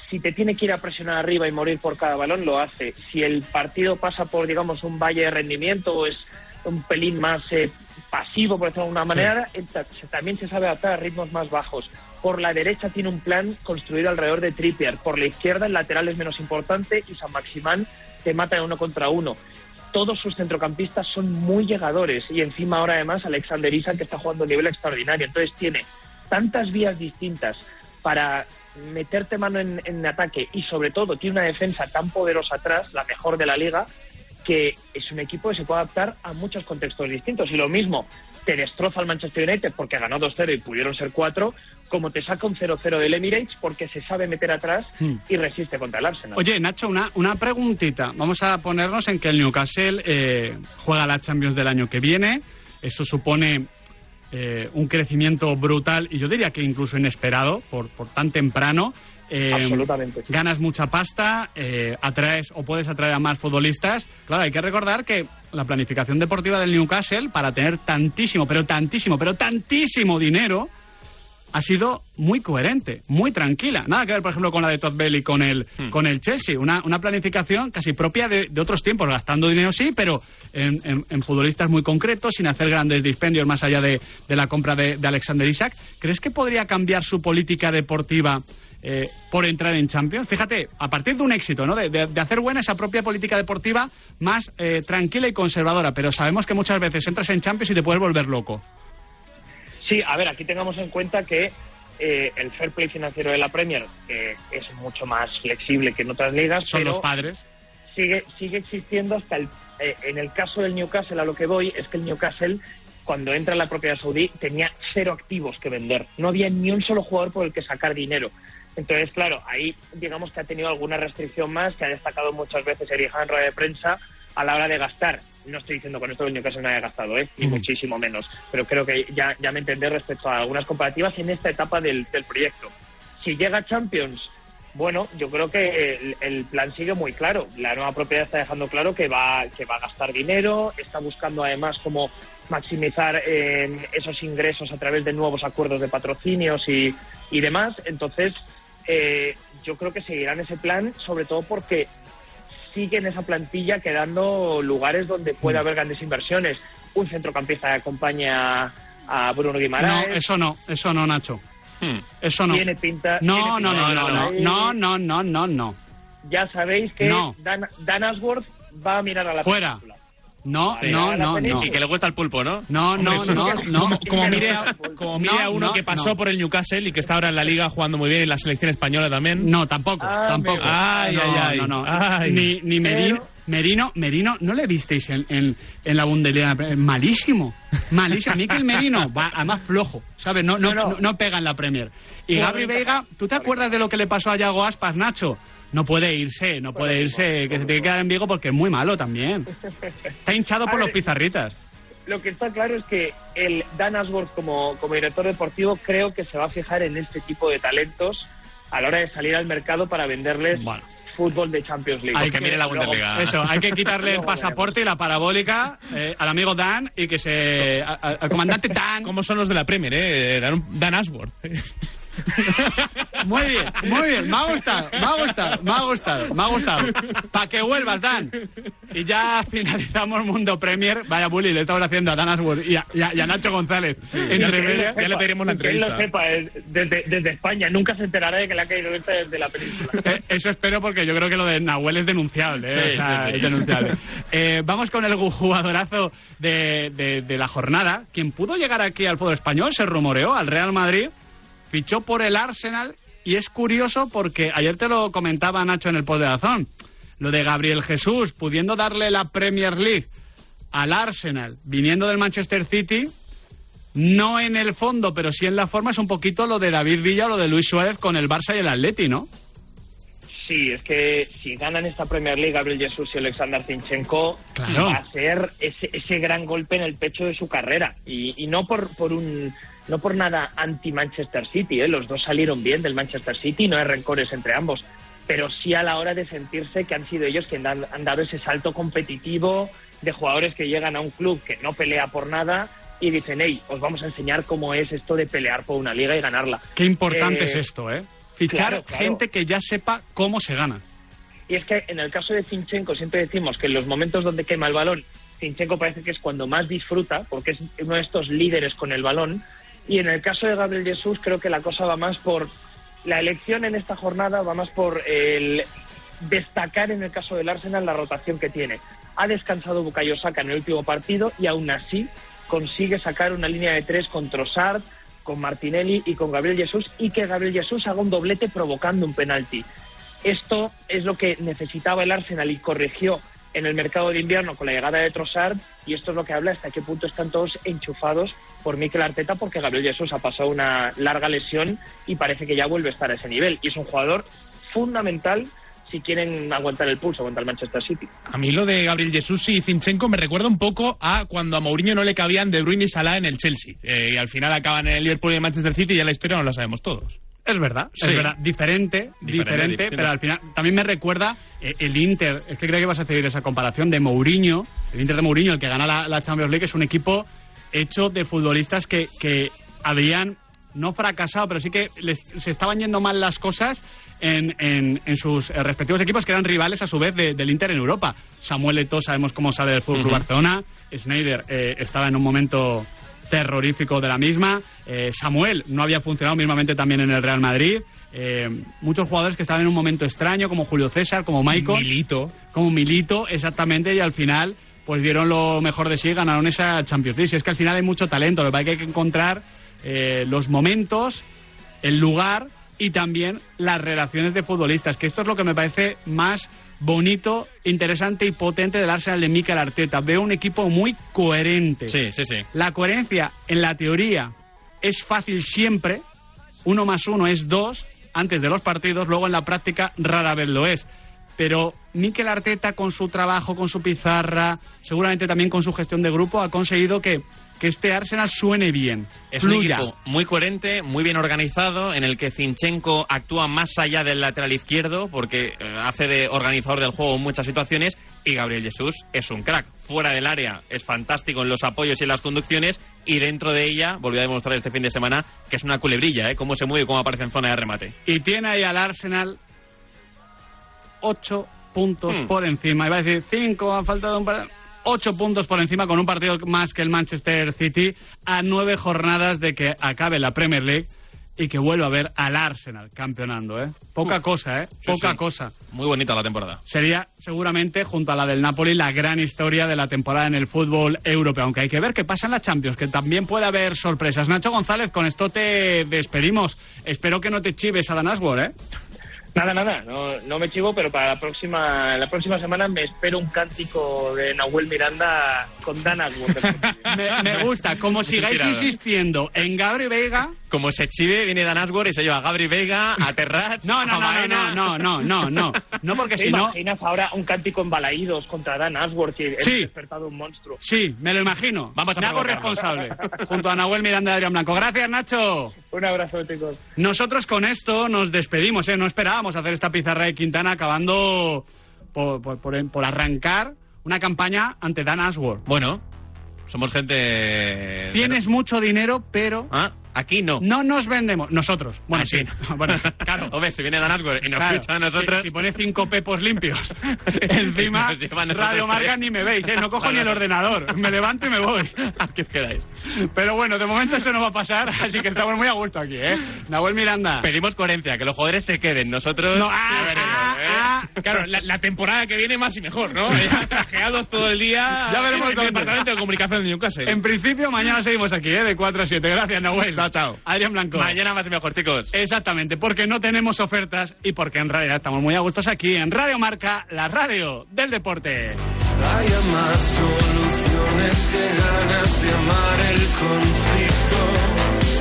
si te tiene que ir a presionar arriba y morir por cada balón, lo hace. Si el partido pasa por, digamos, un valle de rendimiento o es un pelín más eh, pasivo, por decirlo de alguna manera, eh, también se sabe adaptar a ritmos más bajos. Por la derecha tiene un plan construido alrededor de Trippier. Por la izquierda el lateral es menos importante y San Maximán te mata en uno contra uno. Todos sus centrocampistas son muy llegadores y encima ahora además Alexander Isak que está jugando a nivel extraordinario. Entonces tiene tantas vías distintas para meterte mano en, en ataque y sobre todo tiene una defensa tan poderosa atrás, la mejor de la liga, que es un equipo que se puede adaptar a muchos contextos distintos. Y lo mismo, te destroza el Manchester United porque ganó 2-0 y pudieron ser 4, como te saca un 0-0 del Emirates porque se sabe meter atrás Hmm. y resiste contra el Arsenal. Oye, Nacho, una, una preguntita. Vamos a ponernos en que el Newcastle eh, juega la Champions del año que viene. Eso supone eh, un crecimiento brutal y yo diría que incluso inesperado por, por tan temprano. Eh, Absolutamente. Ganas mucha pasta, eh, atraes o puedes atraer a más futbolistas. Claro, hay que recordar que la planificación deportiva del Newcastle para tener tantísimo, pero tantísimo, pero tantísimo dinero ha sido muy coherente, muy tranquila. Nada que ver, por ejemplo, con la de Todd Bell y con el, con el Chelsea. Una, una planificación casi propia de, de otros tiempos, gastando dinero sí, pero en, en- en futbolistas muy concretos, sin hacer grandes dispendios más allá de, de la compra de, de Alexander Isaac. ¿Crees que podría cambiar su política deportiva eh, por entrar en Champions? Fíjate, a partir de un éxito, ¿no? De, de- de hacer buena esa propia política deportiva más eh, tranquila y conservadora, pero sabemos que muchas veces entras en Champions y te puedes volver loco. Sí, a ver, aquí tengamos en cuenta que eh, el fair play financiero de la Premier es mucho más flexible que en otras ligas. Son pero los padres. Sigue, sigue existiendo hasta el. eh, en el caso del Newcastle, a lo que voy, es que el Newcastle, cuando entra en la propiedad saudí, tenía cero activos que vender. No había ni un solo jugador por el que sacar dinero. Entonces, claro, ahí digamos que ha tenido alguna restricción más, que ha destacado muchas veces Eric en rueda de prensa a la hora de gastar. No estoy diciendo con esto que Newcastle no haya gastado, ¿eh? ni muchísimo menos, pero creo que ya, ya me entendé respecto a algunas comparativas en esta etapa del, del proyecto. Si llega a Champions, bueno, yo creo que el, el plan sigue muy claro. La nueva propiedad está dejando claro que va, que va a gastar dinero, está buscando además cómo maximizar eh, esos ingresos a través de nuevos acuerdos de patrocinios y, y demás. Entonces, eh, yo creo que seguirán ese plan, sobre todo porque sigue en esa plantilla quedando lugares donde puede haber grandes inversiones. Un centrocampista que acompañe a, Bruno No, Guimaraes. eso no, eso no, Nacho. Hmm. Eso no. Tiene pinta. No, tiene no, pinta no, no, no, no, no, no, no, no. Ya sabéis que No. Dan, Dan Ashworth va a mirar a la Fuera. película. No, Sí. no, A no, no. Y que le gusta el pulpo, ¿no? No, no, Hombre, no, como- no. Como, como mire, a, como mire a No, uno no, que pasó no. por el Newcastle y que está ahora en la liga jugando muy bien en la selección española también. No, tampoco, Ah, tampoco. Ay, no, ay, ay. No, no, Ay. Ni, ni Merino, Merino, Merino, ¿no le visteis en, en, en la Bundesliga? Malísimo, malísimo. Mikel Merino va además flojo, ¿sabes? No, no, No, pega en la Premier. Y ventaja- Veiga, ¿tú te acuerdas de lo que le pasó a Yago Aspas, Nacho? No puede irse, no puede irse, que se tiene que quedar en Vigo porque es muy malo también. Está hinchado por los pizarritas. Lo que está claro es que el Dan Ashworth como, como director deportivo creo que se va a fijar en este tipo de talentos a la hora de salir al mercado para venderles Bueno. fútbol de Champions League. Hay que mire la Luego- Bundesliga. Eso, hay que quitarle el pasaporte y la parabólica eh, al amigo Dan y que se. a- a- al comandante Dan. ¿Cómo son los de la Premier, eh? Dan, Dan Ashworth. Muy bien, muy bien, me ha gustado, me ha gustado, me ha gustado, me ha gustado. Para que vuelvas, Dan. Y ya finalizamos Mundo Premier. Vaya bully, le estamos haciendo a Dan Ashworth y a, y a- y a Nacho González. Entre ya, ya le pediremos la Que él entrevista. lo sepa eh, desde, desde España. Nunca se enterará de que le ha caído esta desde la península. Eh, Eso espero porque yo creo que lo de Nahuel es denunciable. ¿eh? Sí, O sea, sí, sí. es denunciable. Eh, vamos con el jugadorazo de, de- de la jornada. Quien pudo llegar aquí al fútbol español se rumoreó al Real Madrid, fichó por el Arsenal y es curioso porque ayer te lo comentaba Nacho en el Dazón. lo de Gabriel Jesús, pudiendo darle la Premier League al Arsenal, viniendo del Manchester City, no en el fondo, pero sí en la forma, es un poquito lo de David Villa o lo de Luis Suárez con el Barça y el Atleti, ¿no? Sí, es que si ganan esta Premier League Gabriel Jesús y Alexander Zinchenko Claro. va a ser ese, ese gran golpe en el pecho de su carrera y, y no por, por un no por nada anti Manchester City, ¿eh? los dos salieron bien del Manchester City, no hay rencores entre ambos, pero sí a la hora de sentirse que han sido ellos quienes han, han dado ese salto competitivo de jugadores que llegan a un club que no pelea por nada y dicen, hey, os vamos a enseñar cómo es esto de pelear por una liga y ganarla. Qué importante Eh, es esto, ¿eh? Fichar claro, claro. gente que ya sepa cómo se gana. Y es que en el caso de Zinchenko siempre decimos que en los momentos donde quema el balón, Zinchenko parece que es cuando más disfruta, porque es uno de estos líderes con el balón. Y en el caso de Gabriel Jesús creo que la cosa va más por la elección en esta jornada, va más por el destacar en el caso del Arsenal la rotación que tiene. Ha descansado Bukayo Saka en el último partido y aún así consigue sacar una línea de tres con Trossard, con Martinelli y con Gabriel Jesús y que Gabriel Jesús haga un doblete provocando un penalti. Esto es lo que necesitaba el Arsenal y corrigió en el mercado de invierno con la llegada de Trossard y esto es lo que habla hasta qué punto están todos enchufados por Mikel Arteta porque Gabriel Jesús ha pasado una larga lesión y parece que ya vuelve a estar a ese nivel y es un jugador fundamental si quieren aguantar el pulso contra el Manchester City. A mí lo de Gabriel Jesús y Zinchenko me recuerda un poco a cuando a Mourinho no le cabían De Bruyne y Salah en el Chelsea. Eh, y al final acaban en el Liverpool y el Manchester City y ya la historia no la sabemos todos. Es verdad, Sí. es verdad. Diferente, Diferente, pero al final también me recuerda eh, el Inter. Es que creo que vas a hacer esa comparación de Mourinho. El Inter de Mourinho, el que gana la, la Champions League, es un equipo hecho de futbolistas que, que habían no fracasado, pero sí que les, se estaban yendo mal las cosas en, en- en sus eh, respectivos equipos que eran rivales a su vez de- del Inter en Europa. Samuel Eto'o sabemos cómo sale del Fútbol Club Ujú. Barcelona. Schneider eh, estaba en un momento terrorífico de la misma. Eh, Samuel no había funcionado mismamente también en el Real Madrid. Eh, muchos jugadores que estaban en un momento extraño, como Julio César, como Maicon. Milito. Como Milito, exactamente, y al final pues dieron lo mejor de sí y ganaron esa Champions League. Y es que al final hay mucho talento, lo que hay que encontrar eh, los momentos, el lugar y también las relaciones de futbolistas, que esto es lo que me parece más bonito, interesante y potente del Arsenal de Mikel Arteta. Veo un equipo muy coherente. Sí, sí, sí. La coherencia en la teoría es fácil siempre, uno más uno es dos antes de los partidos, luego en la práctica rara vez lo es. Pero Mikel Arteta con su trabajo, con su pizarra, seguramente también con su gestión de grupo, ha conseguido que, que este Arsenal suene bien, Es un equipo muy coherente, muy bien organizado, en el que Zinchenko actúa más allá del lateral izquierdo, porque eh, hace de organizador del juego en muchas situaciones, y Gabriel Jesús es un crack. Fuera del área es fantástico en los apoyos y en las conducciones, y dentro de ella, volvió a demostrar este fin de semana, que es una culebrilla, ¿eh? cómo se mueve y cómo aparece en zona de remate. Y tiene ahí al Arsenal ocho puntos Hmm. por encima. Iba a decir cinco, han faltado un par... Ocho puntos por encima con un partido más que el Manchester City a nueve jornadas de que acabe la Premier League y que vuelva a ver al Arsenal campeonando, ¿eh? Poca Uf. cosa, ¿eh? Sí, Poca sí. cosa. Muy bonita la temporada. Sería seguramente, junto a la del Napoli, la gran historia de la temporada en el fútbol europeo. Aunque hay que ver qué pasa en la Champions, que también puede haber sorpresas. Nacho González, con esto te despedimos. Espero que no te chives a Dan Ashworth, ¿eh? Nada, nada, no, no me chivo, pero para la próxima, la próxima semana me espero un cántico de Nahuel Miranda con Dan Ashworth. Me, me gusta, como sigáis insistiendo en Gabri Veiga. Como se chive, viene Dan Ashworth y se lleva a Gabri Vega, a Terrat, No, no, a no, no, no, no, no, no, no, porque ¿Te si no. imaginas ahora un cántico en Balaídos contra Dan Ashworth y Sí. despertado un monstruo? Sí, me lo imagino. Vamos a Me hago responsable. Junto a Nahuel Miranda y Adrián Blanco. Gracias, Nacho. Un abrazo, chicos. Nosotros con esto nos despedimos, ¿eh? No esperábamos hacer esta pizarra de Quintana acabando por, por- por- por arrancar una campaña ante Dan Ashworth. Bueno, somos gente... Tienes mucho dinero, pero Ah, aquí no. no nos vendemos. Nosotros. Bueno, sí. Bueno, claro. Hombre, si viene Dan Ashworth y nos Claro, ficha a nosotros... Si, si pone cinco pepos limpios encima, Radio Marca ni me veis, ¿eh? No cojo ni el ordenador. Me levanto y me voy. Aquí os quedáis. Pero bueno, de momento eso no va a pasar, así que estamos muy a gusto aquí, ¿eh? Nahuel Miranda. Pedimos coherencia, que los jugadores se queden. Nosotros... No, ah, veremos, ah, ¿eh? ah. Claro, la, la temporada que viene más y mejor, ¿no? Ya trajeados todo el día Ya veremos en el departamento de comunicación de Newcastle. En principio, mañana seguimos aquí, ¿eh? De 4 a 7. Gracias, Nahuel. Chao, chao. Adrián Blanco. Mañana más y mejor, chicos. Exactamente, porque no tenemos ofertas y porque en realidad estamos muy a gustos aquí en Radio Marca, la radio del deporte. Hay más soluciones que ganas de amar el conflicto.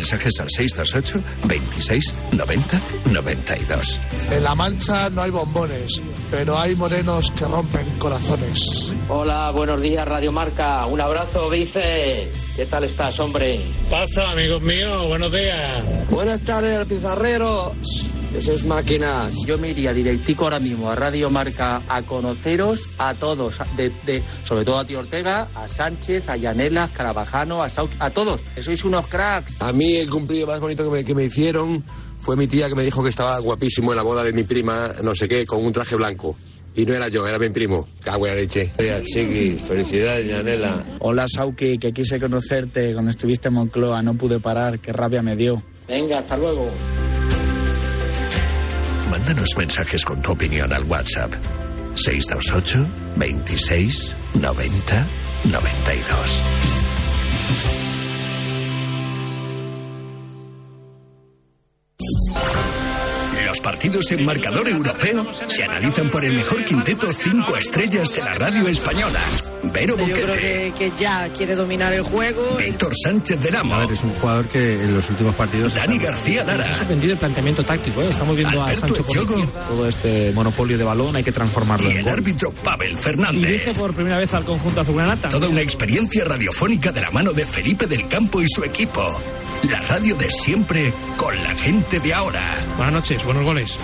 Mensajes al 628 26 90 92. En La Mancha no hay bombones, pero hay morenos que rompen corazones. Hola, buenos días, Radio Marca. Un abrazo, Vice. ¿Qué tal estás, hombre? Pasa, amigos míos, buenos días. Buenas tardes, pizarreros. Esas máquinas. Yo me iría directico ahora mismo a Radio Marca a conoceros a todos, de, de- sobre todo a Tío Ortega, a Sánchez, a Yanela, a Carabajano, a Saut, a todos. Que sois unos cracks. A mí el cumplido más bonito que me, que me hicieron fue mi tía que me dijo que estaba guapísimo en la boda de mi prima, no sé qué, con un traje blanco. Y no era yo, era mi primo. Cago en la leche. Chiqui, felicidades, Yanela. Hola, Sauki, que quise conocerte cuando estuviste en Moncloa. No pude parar, qué rabia me dio. Venga, hasta luego. Mándanos mensajes con tu opinión al WhatsApp. 628 26 90 92. Los partidos en marcador europeo se analizan por el mejor quinteto cinco estrellas de la radio española. Vero Yo creo Boquete, que, que ya quiere dominar el juego. Víctor Sánchez de Ramo, Es un jugador que en los últimos partidos. Dani García Lara. Lara, sorprendido el planteamiento táctico. ¿eh? Estamos viendo Alberto a Sancho izquierda. Todo este monopolio de balón hay que transformarlo y en el gol. árbitro Pavel Fernández. dirige por primera vez al conjunto azulgranata. Toda una experiencia radiofónica de la mano de Felipe del Campo y su equipo. La radio de siempre con la gente de ahora. Buenas noches, buenos goles.